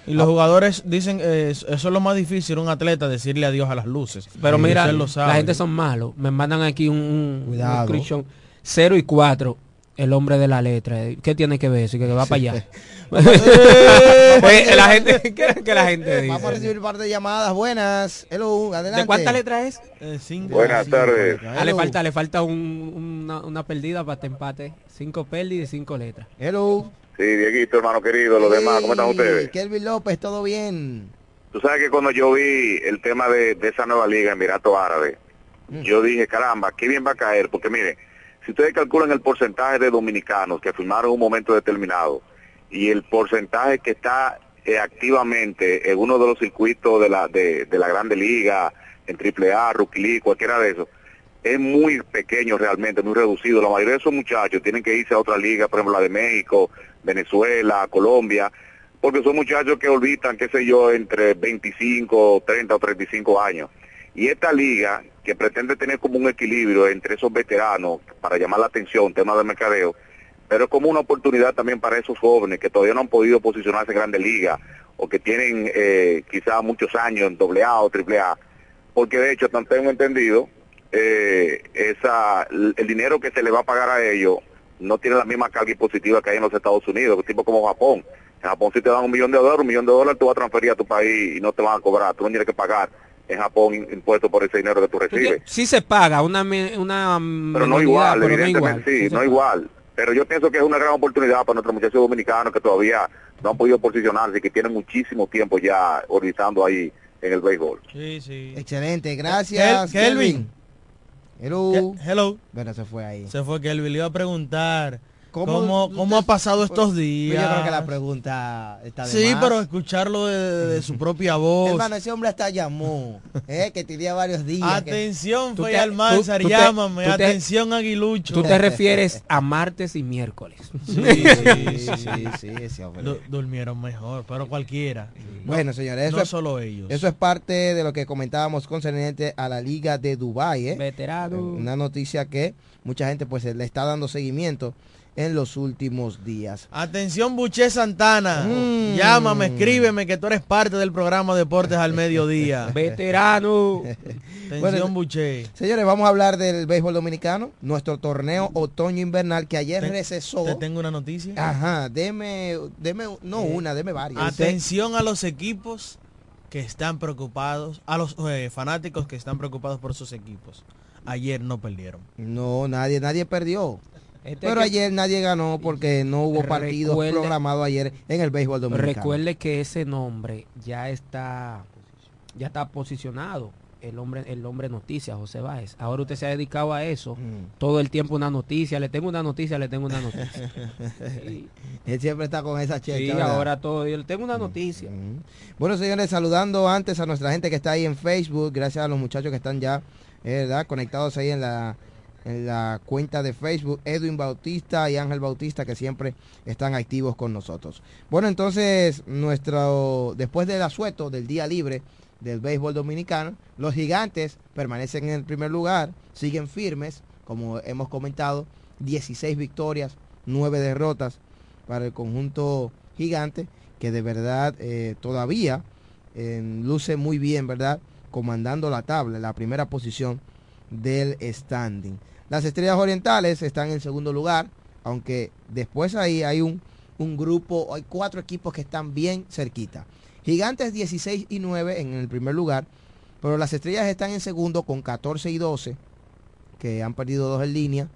Y los ah. jugadores dicen, eh, eso es lo más difícil, un atleta, decirle adiós a las luces.
Pero mira, la gente son malos. Me mandan aquí un, un, 0 y 4 el hombre de la letra. ¿Qué tiene que ver? que, va para allá. [LAUGHS] la gente, que la gente
Vamos a recibir un par de llamadas. Buenas. Hello, adelante.
¿De cuánta letra es?
Eh, Buenas tardes.
Ah, le falta, le falta una, una, perdida para este empate. Cinco pérdidas y cinco letras.
Hello.
Sí, Dieguito, hermano querido, los demás, ¿cómo están ustedes?
Kelvin López, ¿todo bien?
Tú sabes que cuando yo vi el tema de, esa nueva liga, Emirato Árabe, mm. yo dije, caramba, qué bien va a caer, porque mire, si ustedes calculan el porcentaje de dominicanos que firmaron un momento determinado y el porcentaje que está eh, activamente en uno de los circuitos de la, de, la Grande Liga, en AAA, Rookie League, cualquiera de esos, es muy pequeño realmente, muy reducido. La mayoría de esos muchachos tienen que irse a otra liga, por ejemplo la de México, Venezuela, Colombia, porque son muchachos que olvidan, qué sé yo, entre 25, 30 o 35 años. Y esta liga, que pretende tener como un equilibrio entre esos veteranos para llamar la atención, tema de mercadeo, pero como una oportunidad también para esos jóvenes que todavía no han podido posicionarse en grandes ligas o que tienen eh, quizás muchos años en AA o AAA, porque de hecho, tanto tengo entendido, eh, esa, el dinero que se le va a pagar a ellos no tiene la misma carga impositiva que hay en los Estados Unidos, tipo como Japón. En Japón si te dan un millón de dólares, un millón de dólares tú vas a transferir a tu país y no te van a cobrar, tú no tienes que pagar en Japón impuestos por ese dinero que tú recibes.
Sí se paga una una
pero no igual, evidentemente sí, no igual. Pero yo pienso que es una gran oportunidad para nuestros muchachos dominicanos que todavía no han podido posicionarse y que tienen muchísimo tiempo ya orbitando ahí en el béisbol.
Sí, sí. Excelente, gracias.
Kelvin.
Hello.
Hello.
Bueno, se fue ahí.
Se fue Kelvin, le iba a preguntar ¿Cómo, cómo, ha pasado estos días?
Yo creo que la pregunta está de
Sí, pero escucharlo de, su propia voz.
Hermano, ese hombre hasta llamó, eh, que tenía varios días.
Atención, fue Almanzar, llámame. Atención, Aguilucho.
Tú te refieres a martes y miércoles.
Sí, sí, sí, sí, ese hombre. durmieron mejor, pero cualquiera.
Bueno, señores, eso
no
es,
solo ellos.
Eso es parte de lo que comentábamos concerniente a la Liga de Dubái, ¿eh?
Veterano.
Una noticia que mucha gente pues le está dando seguimiento en los últimos días.
Atención Buché Santana, mm. llámame, escríbeme que tú eres parte del programa Deportes al Mediodía. [LAUGHS]
Veterano.
Atención Buché.
Señores, vamos a hablar del béisbol dominicano, nuestro torneo otoño-invernal que ayer recesó.
Te tengo una noticia.
Ajá, deme, deme, no eh, una, deme varias.
Atención a los equipos que están preocupados, a los eh, fanáticos que están preocupados por sus equipos. Ayer no perdieron.
No, nadie, nadie perdió. Este Pero ayer nadie ganó porque no hubo partidos programados ayer en el béisbol dominicano.
Recuerde que ese nombre ya está ya está posicionado. El hombre, el hombre noticia, José Báez. Ahora usted se ha dedicado a eso. Mm. Todo el tiempo una noticia. Le tengo una noticia, le tengo una noticia. [LAUGHS]
Él siempre está con esa checa.
Sí, ahora todo. Yo le tengo una mm. noticia. Mm.
Bueno, señores, saludando antes a nuestra gente que está ahí en Facebook. Gracias a los muchachos que están ya eh, ¿verdad? conectados ahí en la en la cuenta de Facebook, Edwin Bautista y Ángel Bautista, que siempre están activos con nosotros. Bueno, entonces, nuestro, después del asueto del día libre del béisbol dominicano, los gigantes permanecen en el primer lugar, siguen firmes, como hemos comentado, 16 victorias, 9 derrotas para el conjunto gigante, que de verdad eh, todavía eh, luce muy bien, ¿verdad? Comandando la tabla, la primera posición del standing. Las Estrellas Orientales están en segundo lugar, aunque después ahí hay un, grupo, hay cuatro equipos que están bien cerquita. Gigantes 16 y 9 en el primer lugar, pero las Estrellas están en segundo con 14 y 12, que han perdido dos en línea.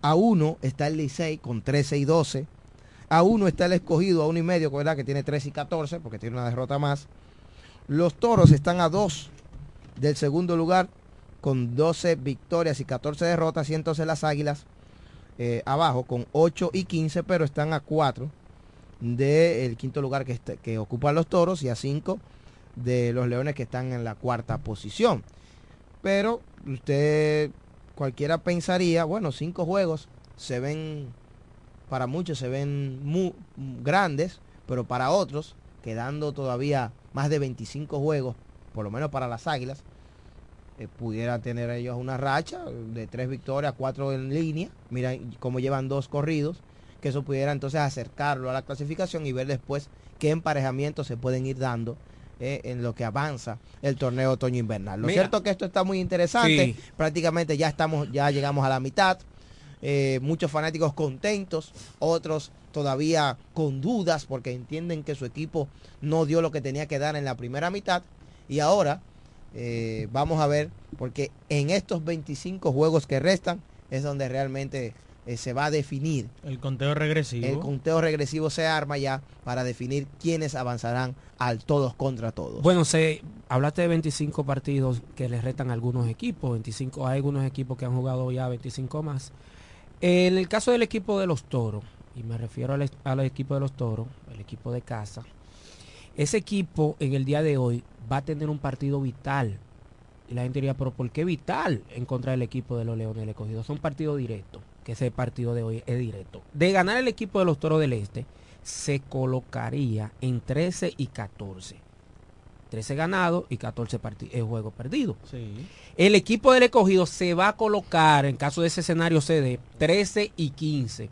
A uno está el Licey con 13 y 12. A uno está el escogido a uno y medio, ¿verdad? que tiene 13 y 14, porque tiene una derrota más. Los toros están a dos del segundo lugar con 12 victorias y 14 derrotas y entonces las Águilas eh, abajo con 8 y 15 pero están a 4 del quinto lugar que, que ocupan los Toros y a 5 de los Leones que están en la cuarta posición. Pero usted cualquiera pensaría, bueno, cinco juegos se ven, para muchos se ven muy grandes, pero para otros, quedando todavía más de 25 juegos, por lo menos para las Águilas, eh, pudiera tener ellos una racha de tres victorias, cuatro en línea. Mira cómo llevan dos corridos, que eso pudiera entonces acercarlo a la clasificación y ver después qué emparejamientos se pueden ir dando eh, en lo que avanza el torneo otoño-invernal. Lo cierto es que esto está muy interesante. Prácticamente ya estamos, ya llegamos a la mitad. Eh, muchos fanáticos contentos, otros todavía con dudas porque entienden que su equipo no dio lo que tenía que dar en la primera mitad y ahora vamos a ver porque en estos 25 juegos que restan es donde realmente eh, se va a definir.
El conteo regresivo.
El conteo regresivo se arma ya para definir quiénes avanzarán al todos contra todos.
Bueno, se hablaste de 25 partidos que les retan algunos equipos, 25, hay algunos equipos que han jugado ya 25 más. En el caso del equipo de los Toros, y me refiero al, al equipo de los Toros, el equipo de casa, ese equipo en el día de hoy va a tener un partido vital. Y la gente diría, pero ¿por qué vital en contra del equipo de los Leones del Escogido? Es un partido directo que ese partido de hoy es directo. De ganar el equipo de los Toros del Este, se colocaría en 13 y 14. 13 ganados y 14 el juego perdido. El equipo del escogido se va a colocar, en caso de ese escenario CD, 13 y 15.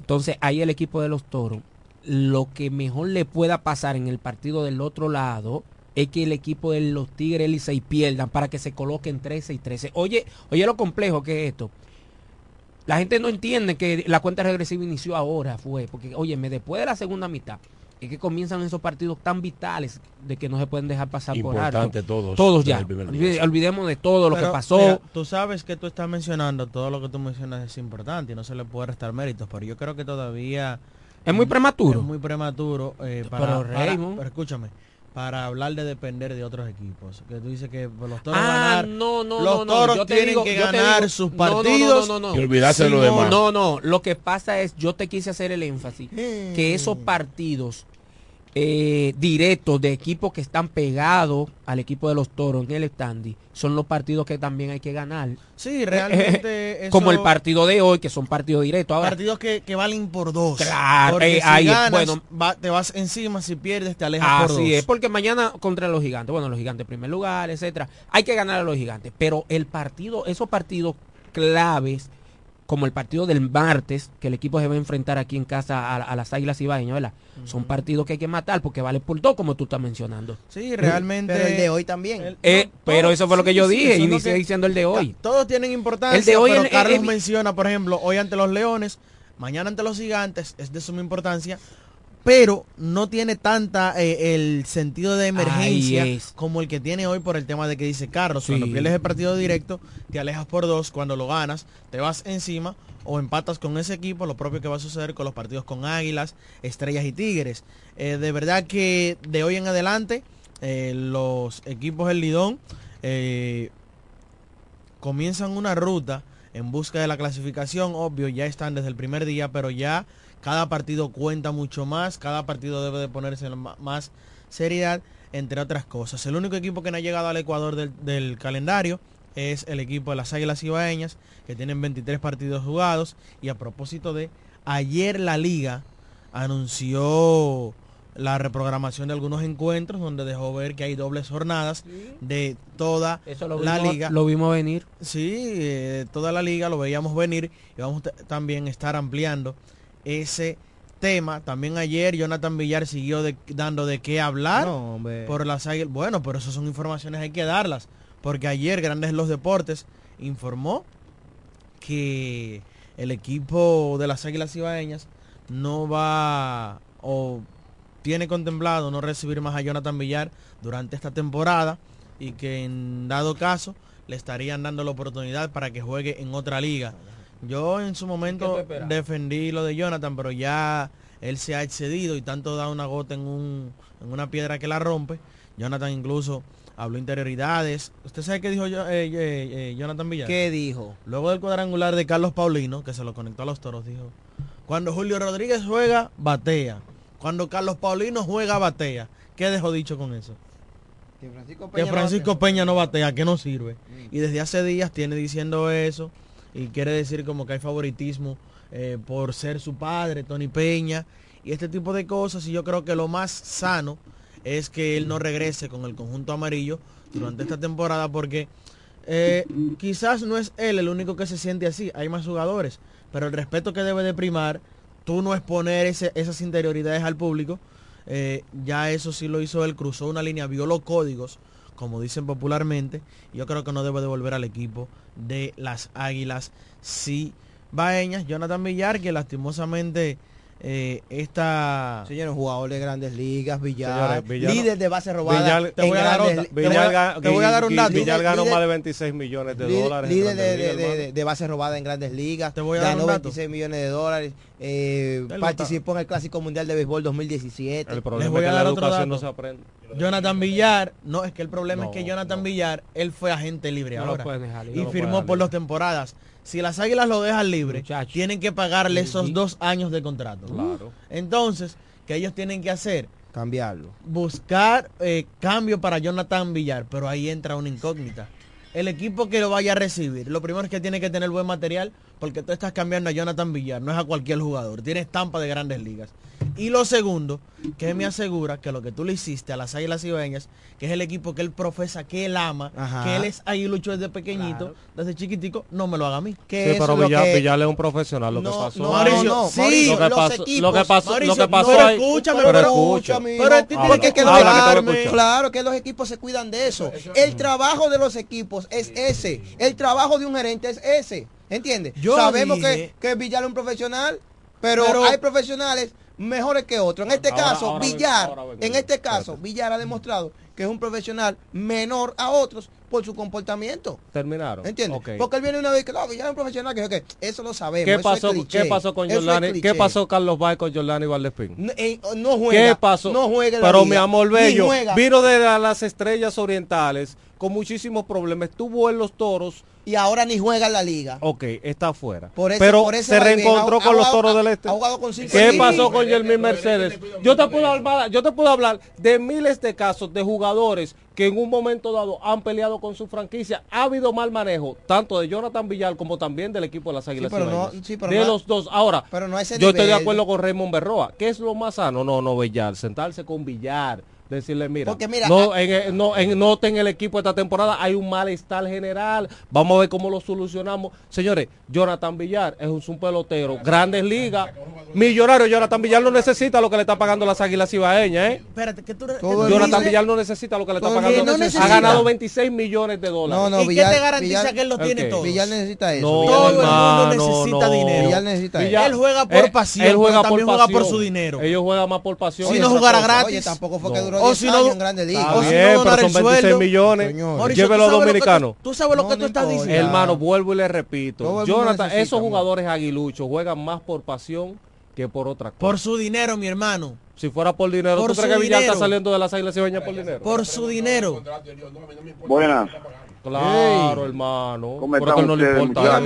Entonces ahí el equipo de los toros, lo que mejor le pueda pasar en el partido del otro lado es que el equipo de los Tigres y pierdan para que se coloquen 13 y 13. Oye, oye lo complejo que es esto. La gente no entiende que la cuenta regresiva inició ahora, fue, porque, óyeme, después de la segunda mitad, es que comienzan esos partidos tan vitales de que no se pueden dejar pasar por alto.
todos.
Todos ya. Olvidemos de todo lo que pasó.
tú sabes que tú estás mencionando, todo lo que tú mencionas es importante y no se le puede restar méritos, pero yo creo que todavía...
Es muy prematuro.
Es muy prematuro eh, para, pero escúchame, para hablar de depender de otros equipos. Que tú dices que los toros
ah, no, no,
los toros tienen que ganar sus partidos
y olvidarse de lo demás.
No, no, lo que pasa es, yo te quise hacer el énfasis, que esos partidos eh, directos de equipos que están pegados al equipo de los toros en el standing son los partidos que también hay que ganar.
Sí, realmente. [LAUGHS]
Como el partido de hoy, que son partidos directos. Ahora,
partidos que, valen por dos.
Claro, eh,
bueno, te vas encima, si pierdes te alejas por dos.
Es, porque mañana contra los gigantes, bueno, los gigantes en primer lugar, etcétera, hay que ganar a los gigantes. Pero el partido, esos partidos claves como el partido del martes, que el equipo se va a enfrentar aquí en casa a, las Águilas Ibaeñas, ¿verdad? Son partidos que hay que matar porque vale por todo, como tú estás mencionando.
Sí, realmente.
Pero el de hoy también.
Eh, pero eso fue lo que yo dije, y inicié diciendo el de hoy.
Todos tienen importancia, el de hoy pero Carlos menciona, por ejemplo, hoy ante los Leones, mañana ante los Gigantes, es de suma importancia, pero no tiene tanta eh, el sentido de emergencia como el que tiene hoy por el tema de que dice Carlos, cuando pierdes el partido directo, te alejas por dos, cuando lo ganas, te vas encima o empatas con ese equipo, lo propio que va a suceder con los partidos con Águilas, Estrellas y Tigres. Eh, de verdad que de hoy en adelante eh, los equipos del Lidón comienzan una ruta en busca de la clasificación, obvio, ya están desde el primer día, pero ya cada partido cuenta mucho más, cada partido debe de ponerse más seriedad, entre otras cosas. El único equipo que no ha llegado al Ecuador del, calendario es el equipo de las Águilas Ibaeñas, que tienen 23 partidos jugados. Y a propósito de, ayer la liga anunció la reprogramación de algunos encuentros donde dejó ver que hay dobles jornadas de toda la liga.
Lo vimos venir.
Sí, eh, toda la liga lo veíamos venir y vamos también a estar ampliando ese tema. También ayer Jonathan Villar siguió dando de qué hablar por las águilas. Bueno, pero esas son informaciones, hay que darlas. Porque ayer Grandes Los Deportes informó que el equipo de las Águilas Ibaeñas no va o tiene contemplado no recibir más a Jonathan Villar durante esta temporada y que en dado caso le estarían dando la oportunidad para que juegue en otra liga. Yo en su momento defendí lo de Jonathan, pero ya él se ha excedido y tanto da una gota en, un, en una piedra que la rompe. Jonathan incluso habló interioridades. ¿Usted sabe qué dijo yo, eh, eh, eh, Jonathan Villar?
¿Qué dijo?
Luego del cuadrangular de Carlos Paulino, que se lo conectó a los toros, dijo, cuando Julio Rodríguez juega, batea. Cuando Carlos Paulino juega, batea. ¿Qué dejó dicho con eso? Que Francisco Peña, no, batea, que no sirve. Mm. Y desde hace días tiene diciendo eso y quiere decir como que hay favoritismo eh, por ser su padre, Tony Peña, y este tipo de cosas. Y yo creo que lo más sano es que él no regrese con el conjunto amarillo durante esta temporada porque eh, quizás no es él el único que se siente así, hay más jugadores, pero el respeto que debe de primar, tú no exponer ese, esas interioridades al público, eh, ya eso sí lo hizo él, cruzó una línea, violó códigos como dicen popularmente, yo creo que no debe devolver al equipo de las Águilas Cibaeñas. Jonathan Villar, que lastimosamente eh, esta
señores jugadores de grandes ligas Villar, líder de base robada
te, voy a dar, te, voy a dar un dato.
Villar ganó más de 26 millones de dólares
líder de, de, base robada en grandes ligas
te voy a ganó
26 millones de dólares eh, participó en el clásico mundial de béisbol 2017
el problema Les voy a dar otro dato. no se aprende.
Jonathan Villar no es que el problema es que Jonathan Villar él fue agente libre ahora y firmó por dos temporadas si las águilas lo dejan libre, tienen que pagarle esos dos años de contrato.
Claro.
Entonces, ¿qué ellos tienen que hacer?
Cambiarlo.
Buscar eh, cambio para Jonathan Villar, pero ahí entra una incógnita. El equipo que lo vaya a recibir, lo primero es que tiene que tener buen material, porque tú estás cambiando a Jonathan Villar, no es a cualquier jugador, tiene estampa de grandes ligas. Y lo segundo, que me asegura que lo que tú le hiciste a las Águilas Ibeñas, que es el equipo que él profesa, que él ama, que él es aguilucho desde pequeñito, desde chiquitico, no me lo haga a mí.
sí, pero Villar, es un profesional, lo que pasó.
No, no, sí,
lo que pasó, lo que pasó, lo que pasó
pero escúchame, pero, escúchame. Pero
que, que claro que los equipos se cuidan de eso. El trabajo de los equipos es ese. El trabajo de un gerente es ese. ¿Entiendes? Sabemos que, que Villar es un profesional, pero hay profesionales mejores que otros. En este caso, Villar, en este caso, Villar ha demostrado que es un profesional menor a otros por su comportamiento.
Terminaron.
¿Entiendes? Porque él viene una vez que no, Villar es un profesional que, eso lo sabemos.
¿Qué pasó, ¿qué pasó con Jordani? ¿Qué pasó Carlos Bay con Jordani Valdespín?
No, eh, no juega.
¿Qué pasó?
No juega
Pero mi amor bello, vino de las estrellas orientales con muchísimos problemas. Estuvo en los toros
y ahora ni juega en la liga.
Ok, está afuera. Pero se reencontró con los toros del este. ¿Qué pasó con Jermín Mercedes? Yo te puedo hablar, yo te puedo hablar de miles de casos de jugadores que en un momento dado han peleado con su franquicia. Ha habido mal manejo, tanto de Jonathan Villar como también del equipo de las Águilas. de los dos. Ahora, yo estoy de acuerdo con Raymond Berroa. ¿Qué es lo más sano? No, no, Villar. Sentarse con Villar decirle, mira, no, en, no, en, noten el equipo esta temporada, hay un malestar general, vamos a ver cómo lo solucionamos. Señores, Jonathan Villar es un, pelotero, grandes ligas, millonario, Jonathan Villar no necesita lo que le está pagando las águilas ibaeñas, ¿eh?
Espérate, que tú,
Jonathan Villar no necesita lo que le está pagando, ha ganado 26 millones de dólares.
No, ¿Y qué te garantiza que él lo tiene todo?
Villar necesita eso.
todo el mundo necesita dinero.
Villar necesita eso.
Él juega por eh, pasión, él juega por juega por su dinero.
Ellos juegan más por pasión.
Si no jugara gratis. Oye,
tampoco fue que duró o si no, en Grande
Liga. O si no pero son 26 millones. Llévelo a dominicanos.
Tú sabes lo que tú estás diciendo.
Hermano, vuelvo y le repito. Jonathan, esos jugadores aguiluchos juegan más por pasión que por otra cosa.
Por su dinero, mi hermano.
Si fuera por dinero, ¿tú crees que Villar está saliendo de las águilas y por dinero?
Por su dinero.
Buenas.
Claro, hermano.
¿Cómo están no le importa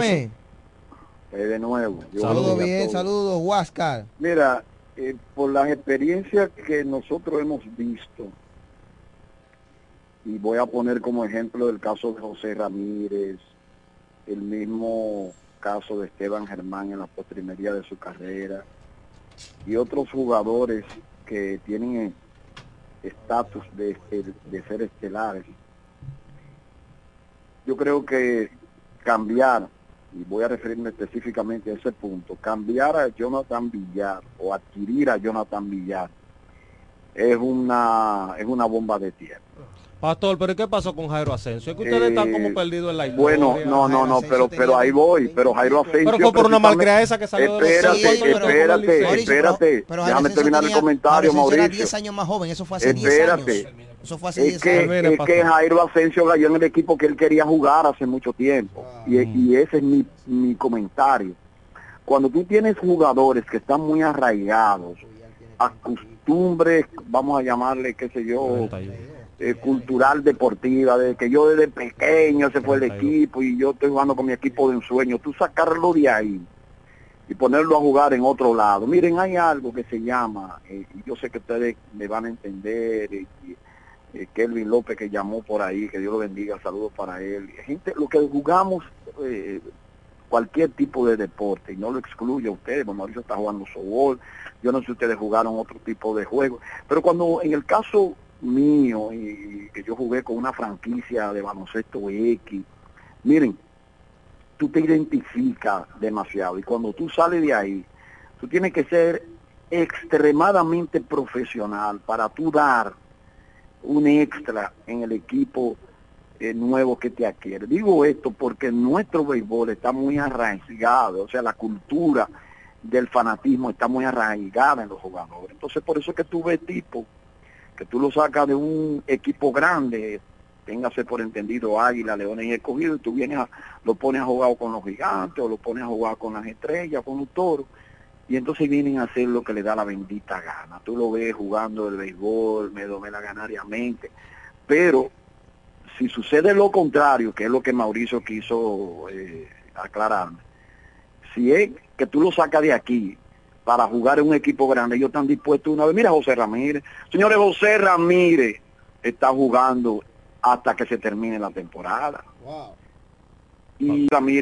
eh,
de nuevo.
Saludos bien, saludos, Huáscar.
Mira, eh, por las experiencias que nosotros hemos visto, y voy a poner como ejemplo el caso de José Ramírez, el mismo caso de Esteban Germán en la postrimería de su carrera, y otros jugadores que tienen estatus de, de ser estelares. Yo creo que cambiar, y voy a referirme específicamente a ese punto, cambiar a Jonathan Villar o adquirir a Jonathan Villar es una, es una bomba de tierra.
Pastor, pero ¿qué pasó con Jairo Asensio? Es que ustedes están como eh, perdidos en la
historia. Bueno, no, no, no, pero pero ahí voy, pero Jairo Asensio...
Pero fue por una malcriada que salió
espérate, de los Espérate, espérate, déjame terminar el comentario, Mauricio. Era
10 años más joven, eso fue hace 10 años. Eso fue hace
es que, Es que Jairo Asensio cayó en el equipo que él quería jugar hace mucho tiempo. Y, y ese es mi, mi comentario. Cuando tú tienes jugadores que están muy arraigados a costumbres, vamos a llamarle, qué sé yo... Eh, cultural deportiva, de que yo desde pequeño se fue el equipo y yo estoy jugando con mi equipo de ensueño, tú sacarlo de ahí y ponerlo a jugar en otro lado. Miren, hay algo que se llama, eh, y yo sé que ustedes me van a entender, y, eh, Kelvin López que llamó por ahí, que Dios lo bendiga, saludos para él. Gente, lo que jugamos, cualquier tipo de deporte, y no lo excluye a ustedes, porque Mauricio está jugando softball, yo no sé si ustedes jugaron otro tipo de juego, pero cuando en el caso mío y que yo jugué con una franquicia de baloncesto X, miren, tú te identificas demasiado y cuando tú sales de ahí, tú tienes que ser extremadamente profesional para tú dar un extra en el equipo eh, nuevo que te adquiere. Digo esto porque nuestro béisbol está muy arraigado, o sea, la cultura del fanatismo está muy arraigada en los jugadores. Entonces por eso es que tú ves tipo, que tú lo sacas de un equipo grande, téngase por entendido Águila, Leones y Escogido, y tú vienes a, lo pones a jugar con los gigantes, o lo pones a jugar con las estrellas, con los toros, y entonces vienen a hacer lo que le da la bendita gana. Tú lo ves jugando el béisbol, me domela ganariamente, pero si sucede lo contrario, que es lo que Mauricio quiso eh, aclararme, si es que tú lo sacas de aquí para jugar en un equipo grande, ellos están dispuestos una vez. Mira José Ramírez. Señores, José Ramírez está jugando hasta que se termine la temporada. Y Ramírez